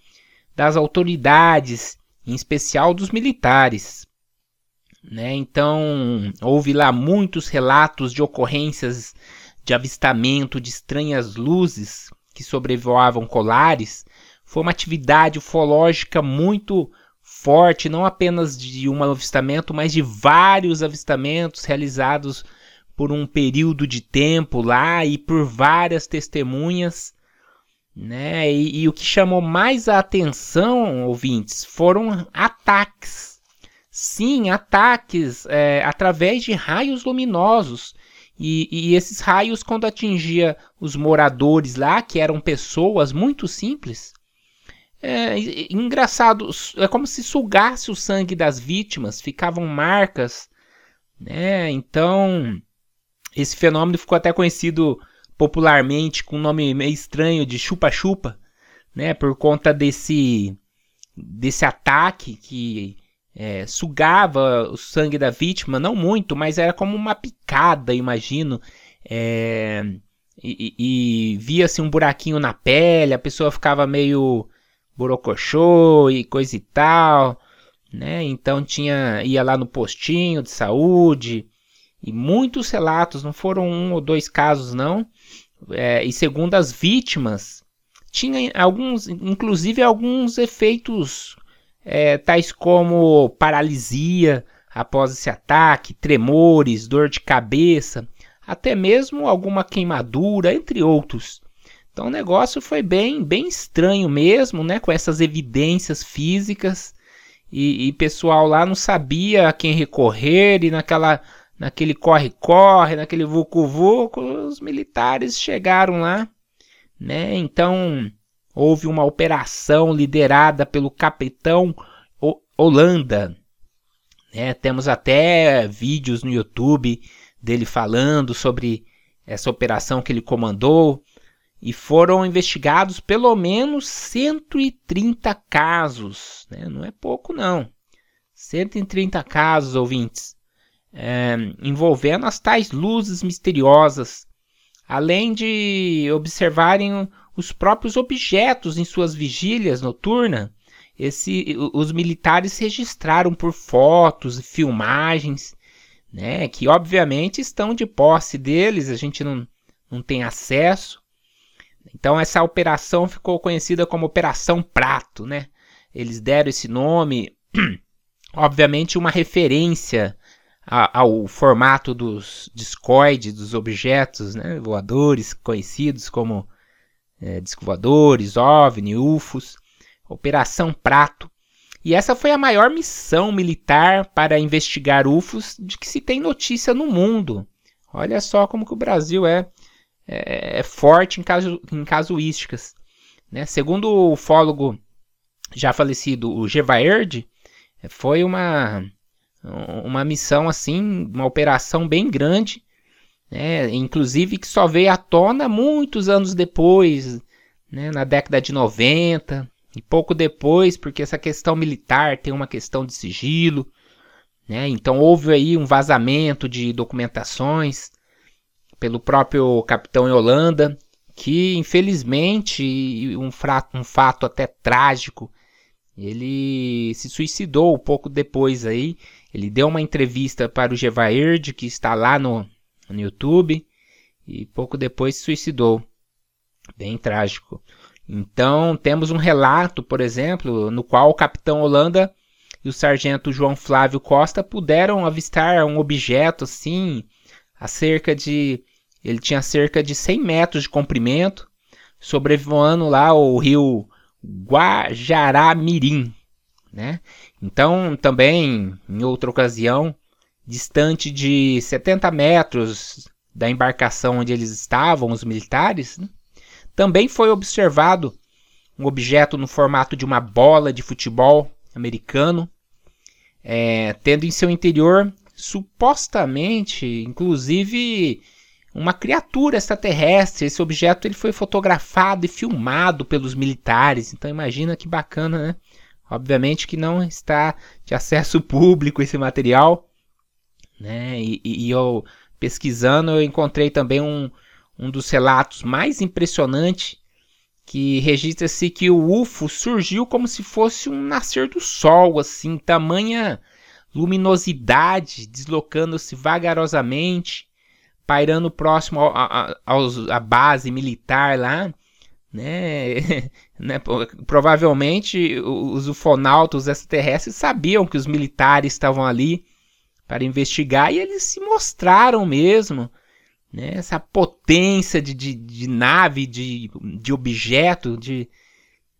das autoridades, em especial dos militares. Né? Então, houve lá muitos relatos de ocorrências de avistamento de estranhas luzes que sobrevoavam colares. Foi uma atividade ufológica muito forte, não apenas de um avistamento, mas de vários avistamentos realizados por um período de tempo lá e por várias testemunhas. Né? E, e o que chamou mais a atenção, ouvintes, foram ataques. Sim, ataques é, através de raios luminosos. E, e, esses raios, quando atingia os moradores lá, que eram pessoas muito simples, é, engraçado, é como se sugasse o sangue das vítimas, ficavam marcas, né? Então, esse fenômeno ficou até conhecido popularmente com um nome meio estranho de chupa-chupa, né? Por conta desse desse ataque que é, sugava o sangue da vítima, não muito, mas era como uma picada, imagino. É, e, e via-se um buraquinho na pele, a pessoa ficava meio borocochô e coisa e tal, né? Então tinha ia lá no postinho de saúde e muitos relatos, não foram um ou dois casos não. É, e segundo as vítimas, tinha alguns, inclusive alguns efeitos é, tais como paralisia após esse ataque, tremores, dor de cabeça, até mesmo alguma queimadura, entre outros. Então o negócio foi bem, bem estranho mesmo, né? Com essas evidências físicas e, e pessoal lá não sabia a quem recorrer e naquela, naquele corre-corre, naquele vucu-vucu, os militares chegaram lá, né? Então houve uma operação liderada pelo capitão Holanda. Né? Temos até vídeos no YouTube dele falando sobre essa operação que ele comandou e foram investigados pelo menos 130 casos. Né? Não é pouco, não. 130 casos, ouvintes, é, envolvendo as tais luzes misteriosas, além de observarem os próprios objetos em suas vigílias noturnas. Esse, os militares registraram por fotos e filmagens, né, que obviamente estão de posse deles, a gente não, não tem acesso, Então essa operação ficou conhecida como Operação Prato, né? Eles deram esse nome, obviamente uma referência ao formato dos discoides, dos objetos né, voadores conhecidos como é, disco voadores, OVNI, UFOs, Operação Prato. E essa foi a maior missão militar para investigar UFOs de que se tem notícia no mundo. Olha só como que o Brasil é, é, é forte em, casu, em casuísticas. Né? Segundo o ufólogo já falecido, o Gevaerd, foi uma uma missão assim, uma operação bem grande, né? inclusive que só veio à tona muitos anos depois, né? na década de 90 e pouco depois, porque essa questão militar tem uma questão de sigilo, né? então houve aí um vazamento de documentações pelo próprio capitão Yolanda, que infelizmente um, um fato até trágico ele se suicidou pouco depois aí ele deu uma entrevista para o Gevaerd, que está lá no, no YouTube, e pouco depois se suicidou. Bem trágico. Então, temos um relato, por exemplo, no qual o capitão Holanda e o sargento João Flávio Costa puderam avistar um objeto assim, a cerca de. Ele tinha cerca de 100 metros de comprimento, sobrevoando lá o rio Guajará-Mirim, né? Então, também, em outra ocasião, distante de 70 metros da embarcação onde eles estavam, os militares, né? também foi observado um objeto no formato de uma bola de futebol americano, é, tendo em seu interior supostamente, inclusive, uma criatura extraterrestre. Esse objeto ele foi fotografado e filmado pelos militares. Então imagina que bacana, né? Obviamente que não está de acesso público esse material, né? E, e, eu pesquisando eu encontrei também um, um dos relatos mais impressionantes que registra-se que o UFO surgiu como se fosse um nascer do sol, assim, tamanha luminosidade, deslocando-se vagarosamente, pairando próximo à base militar lá né, né, provavelmente os ufonautas extraterrestres sabiam que os militares estavam ali para investigar e eles se mostraram mesmo. Né, essa potência de, de, de, nave, de, de objeto, de,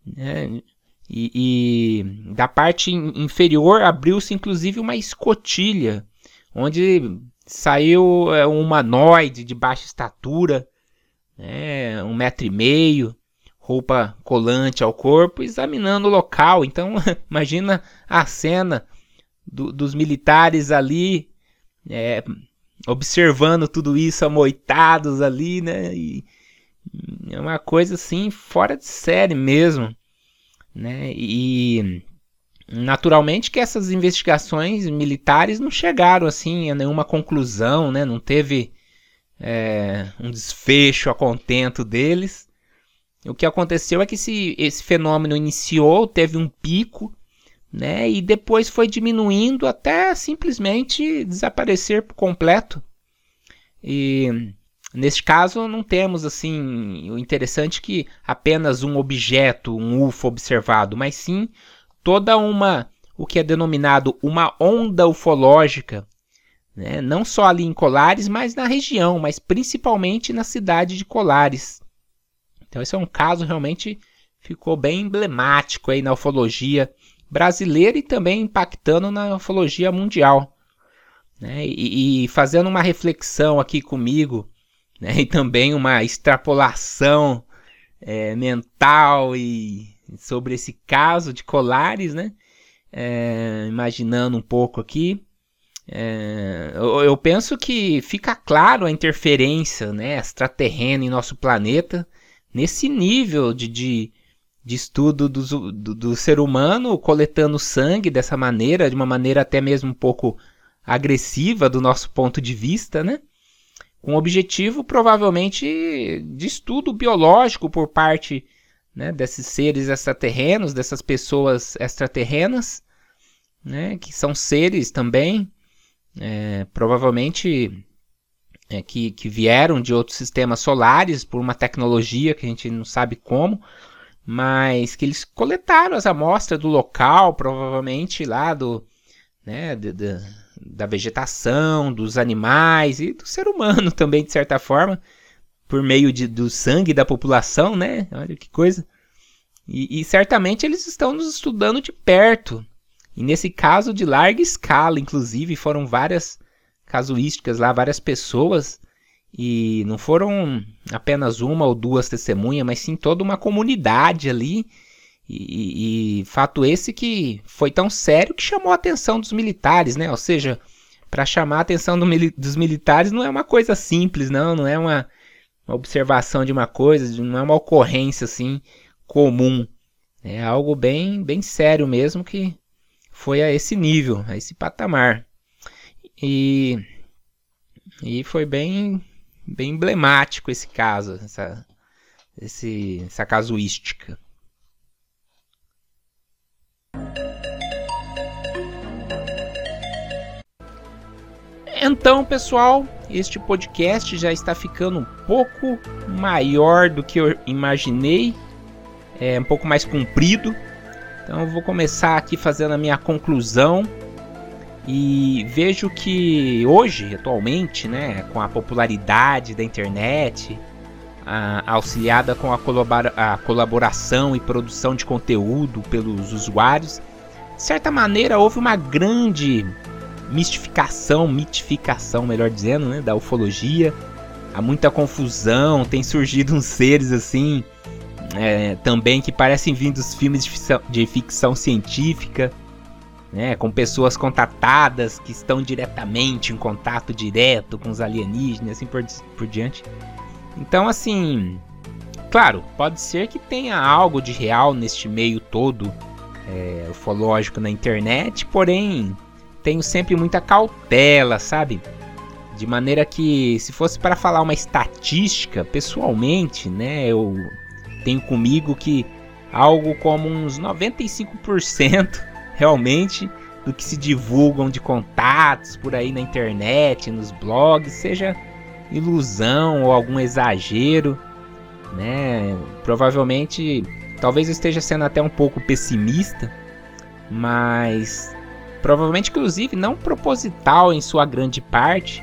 né, e, e, da parte inferior abriu-se inclusive uma escotilha, onde saiu é, um humanoide de baixa estatura, né, um metro e meio, roupa colante ao corpo, examinando o local. Então, imagina a cena do, dos militares ali, é, observando tudo isso, amoitados ali, né? E é uma coisa assim, fora de série mesmo, né? E naturalmente que essas investigações militares não chegaram assim a nenhuma conclusão, né? Não teve é, um desfecho a contento deles. O que aconteceu é que esse, esse fenômeno iniciou, teve um pico, né, e depois foi diminuindo até simplesmente desaparecer por completo. E neste caso não temos assim o interessante que apenas um objeto, um UFO observado, mas sim toda uma o que é denominado uma onda ufológica, né? não só ali em Colares, mas na região, mas principalmente na cidade de Colares. Então esse é um caso realmente ficou bem emblemático aí na ufologia brasileira e também impactando na ufologia mundial. Né? E, e, fazendo uma reflexão aqui comigo, né? e também uma extrapolação é, mental e sobre esse caso de Colares, né? É, imaginando um pouco aqui, é, eu, eu, penso que fica claro a interferência né, extraterrena em nosso planeta nesse nível de, de, de estudo do, do, do, ser humano coletando sangue dessa maneira, de uma maneira até mesmo um pouco agressiva do nosso ponto de vista, né? Com o objetivo provavelmente de estudo biológico por parte né, desses seres extraterrenos, dessas pessoas extraterrenas, né, que são seres também, é, provavelmente é, que, que vieram de outros sistemas solares por uma tecnologia que a gente não sabe como, mas que eles coletaram as amostras do local, provavelmente lá do, né, de, da vegetação, dos animais e do ser humano também, de certa forma, por meio de, do sangue da população, né? Olha que coisa. E, e certamente eles estão nos estudando de perto. E nesse caso de larga escala, inclusive, foram várias casuísticas lá, várias pessoas. E não foram apenas uma ou duas testemunhas, mas sim toda uma comunidade ali. E, e, fato esse que foi tão sério que chamou a atenção dos militares, né? Ou seja, para chamar a atenção do, dos militares não é uma coisa simples, não, não é uma, uma observação de uma coisa, não é uma ocorrência assim comum. É algo bem, bem sério mesmo que foi a esse nível, a esse patamar. E, e foi bem, bem emblemático esse caso, essa, esse, essa casuística. Então, pessoal, este podcast já está ficando um pouco maior do que eu imaginei, é um pouco mais comprido. Então, eu vou começar aqui fazendo a minha conclusão e vejo que hoje, atualmente, né, com a popularidade da internet, a, auxiliada com a, colabora, a colaboração e produção de conteúdo pelos usuários, de certa maneira houve uma grande mistificação, mitificação, melhor dizendo, né, da ufologia. Há muita confusão, tem surgido uns seres assim, é, também que parecem vir dos filmes de ficção, de ficção científica, né, com pessoas contatadas que estão diretamente em contato direto com os alienígenas, assim por, por diante. Então, assim, claro, pode ser que tenha algo de real neste meio todo é, ufológico na internet, porém tenho sempre muita cautela, sabe? De maneira que, se fosse para falar uma estatística, pessoalmente, né, eu tenho comigo que algo como uns 95% realmente do que se divulgam de contatos por aí na internet, nos blogs, seja ilusão ou algum exagero, né? Provavelmente, talvez eu esteja sendo até um pouco pessimista, mas Provavelmente, inclusive, não proposital em sua grande parte,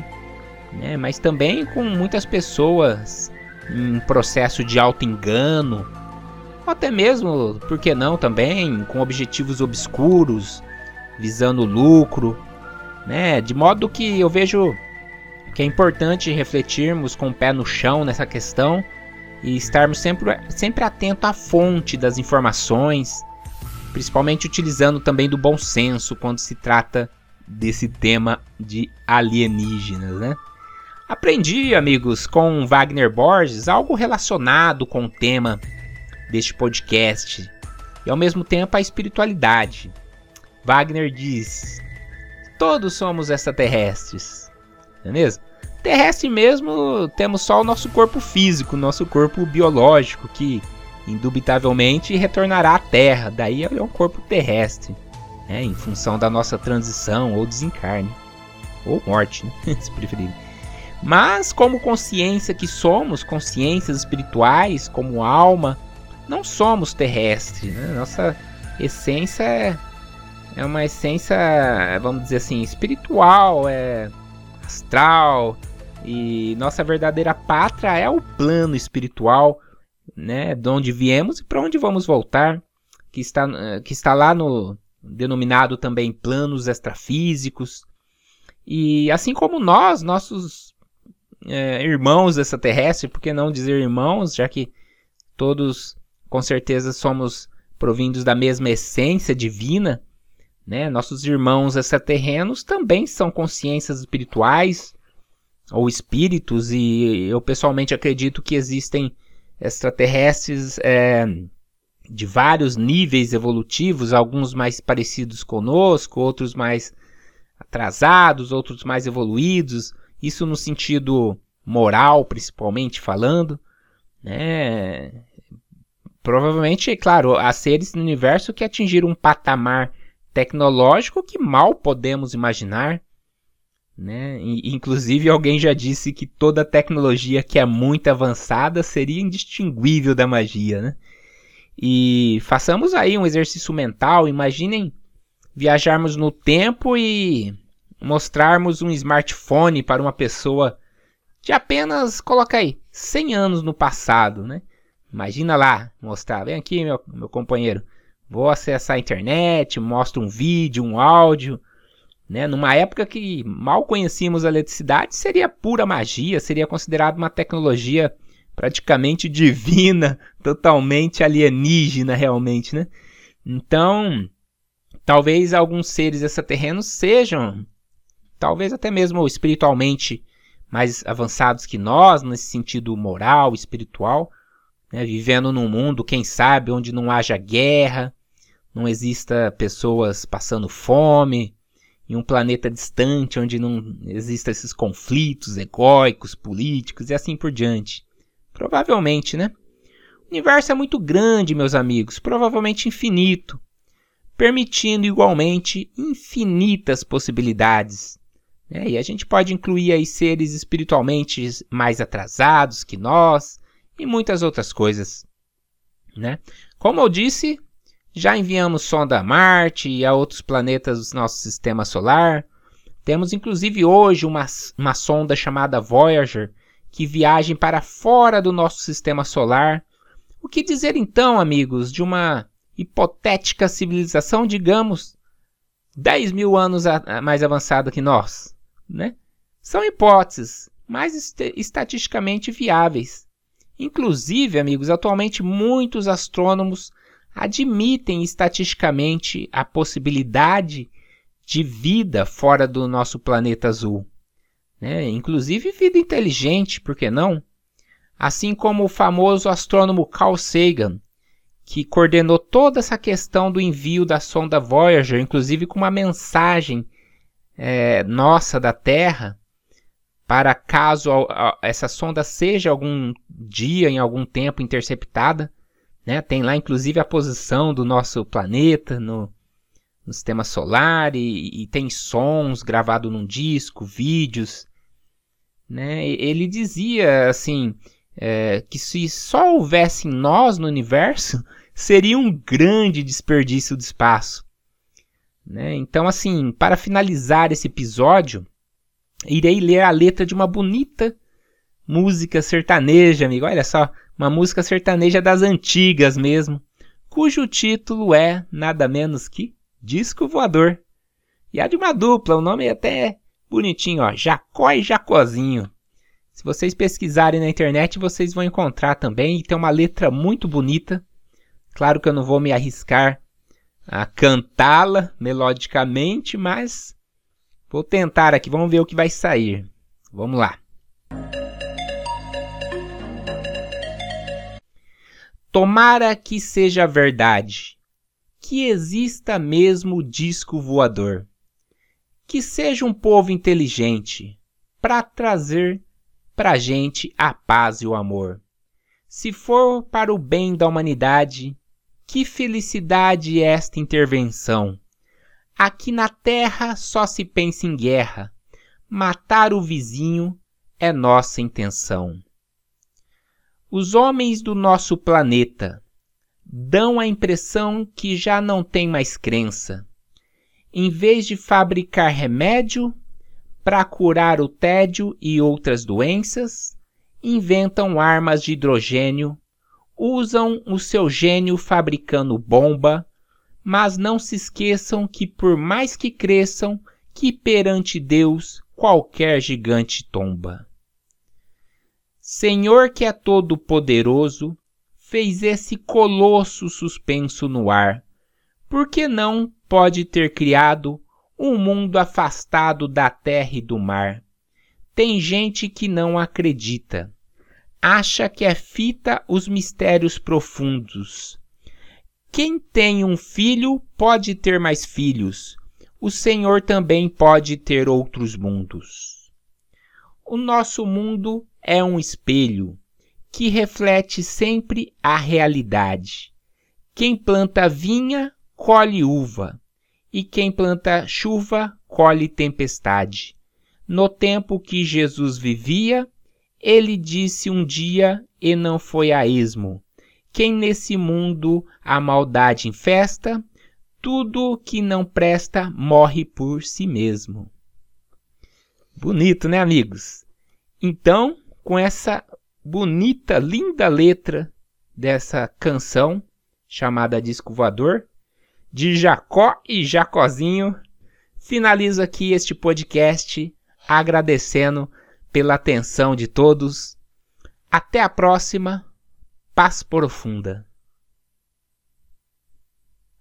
né? mas também com muitas pessoas em processo de auto-engano, ou até mesmo, por que não, também com objetivos obscuros, visando lucro, né? De modo que eu vejo que é importante refletirmos com o pé no chão nessa questão e estarmos sempre, sempre atentos à fonte das informações, principalmente utilizando também do bom senso quando se trata desse tema de alienígenas, né? Aprendi, amigos, com Wagner Borges algo relacionado com o tema deste podcast e ao mesmo tempo a espiritualidade. Wagner diz: Todos somos extraterrestres, não é mesmo? Terrestre mesmo, temos só o nosso corpo físico, nosso corpo biológico que indubitavelmente retornará à Terra, daí é um corpo terrestre, né, em função da nossa transição ou desencarne, ou morte, né, se preferir. Mas, como consciência que somos, consciências espirituais, como alma, não somos terrestres. Né? Nossa essência é, é uma essência, vamos dizer assim, espiritual, é astral, e nossa verdadeira pátria é o plano espiritual né, de onde viemos e para onde vamos voltar, que está, que está lá no denominado também planos extrafísicos. E assim como nós, nossos é, irmãos extraterrestres, por que não dizer irmãos, já que todos com certeza somos provindos da mesma essência divina, né? Nossos irmãos extraterrenos também são consciências espirituais ou espíritos, e eu pessoalmente acredito que existem extraterrestres é, de vários níveis evolutivos, alguns mais parecidos conosco, outros mais atrasados, outros mais evoluídos. Isso no sentido moral, principalmente falando, né? Provavelmente, claro, há seres no universo que atingiram um patamar tecnológico que mal podemos imaginar, Né? Inclusive, alguém já disse que toda tecnologia que é muito avançada seria indistinguível da magia. Né? E façamos aí um exercício mental. Imaginem viajarmos no tempo e mostrarmos um smartphone para uma pessoa de apenas, coloca aí, 100 anos no passado, né? Imagina lá, mostrar, vem aqui meu, meu companheiro, vou acessar a internet, mostro um vídeo, um áudio, né? Numa época que mal conhecíamos a eletricidade, seria pura magia, seria considerado uma tecnologia praticamente divina, totalmente alienígena realmente, né? Então, talvez alguns seres extraterrenos sejam, talvez até mesmo espiritualmente mais avançados que nós, nesse sentido moral, espiritual, né? vivendo num mundo, quem sabe, onde não haja guerra, não exista pessoas passando fome, em um planeta distante onde não existam esses conflitos egóicos, políticos e assim por diante. Provavelmente, né? O universo é muito grande, meus amigos, provavelmente infinito, permitindo igualmente infinitas possibilidades. Né? E a gente pode incluir aí seres espiritualmente mais atrasados que nós e muitas outras coisas. Né? Como eu disse, já enviamos sonda a Marte e a outros planetas do nosso sistema solar. Temos inclusive hoje uma, uma sonda chamada Voyager que viajem para fora do nosso sistema solar. O que dizer então, amigos, de uma hipotética civilização, digamos, 10 mil anos a, a mais avançada que nós? Né? São hipóteses, mas est estatisticamente viáveis. Inclusive, amigos, atualmente muitos astrônomos admitem estatisticamente a possibilidade de vida fora do nosso planeta azul né? inclusive vida inteligente, por que não? Assim como o famoso astrônomo Carl Sagan, que coordenou toda essa questão do envio da sonda Voyager, inclusive com uma mensagem é, nossa da Terra, para caso essa sonda seja algum dia, em algum tempo, interceptada. Né? Tem lá, inclusive, a posição do nosso planeta no, no sistema solar e, e tem sons gravados num disco, vídeos né? Ele dizia assim é, que se só houvesse nós no universo, seria um grande desperdício de espaço. Né? Então, assim, para finalizar esse episódio, irei ler a letra de uma bonita música sertaneja, amigo. Olha só, uma música sertaneja das antigas mesmo, cujo título é nada menos que Disco Voador. E a de uma dupla, o nome é até bonitinho, ó, Jacó e Jacozinho. Se vocês pesquisarem na internet, vocês vão encontrar também e tem uma letra muito bonita. Claro que eu não vou me arriscar a cantá-la melodicamente, mas vou tentar aqui, vamos ver o que vai sair. Vamos lá. Tomara que seja verdade, que exista mesmo o disco voador que seja um povo inteligente para trazer para a gente a paz e o amor. Se for para o bem da humanidade, que felicidade esta intervenção! Aqui na terra só se pensa em guerra, matar o vizinho é nossa intenção. Os homens do nosso planeta dão a impressão que já não têm mais crença em vez de fabricar remédio para curar o tédio e outras doenças, inventam armas de hidrogênio, usam o seu gênio fabricando bomba, mas não se esqueçam que por mais que cresçam, que perante Deus qualquer gigante tomba. Senhor que é todo poderoso, fez esse colosso suspenso no ar, por que não pode ter criado um mundo afastado da terra e do mar? Tem gente que não acredita. Acha que é fita os mistérios profundos. Quem tem um filho pode ter mais filhos. O Senhor também pode ter outros mundos. O nosso mundo é um espelho que reflete sempre a realidade. Quem planta vinha colhe uva, e quem planta chuva colhe tempestade. No tempo que Jesus vivia, ele disse um dia e não foi a esmo: Quem nesse mundo a maldade infesta, tudo que não presta morre por si mesmo. Bonito, né, amigos? Então, com essa bonita, linda letra dessa canção chamada Disco Voador, de Jacó e Jacozinho, finalizo aqui este podcast agradecendo pela atenção de todos. Até a próxima. Paz profunda.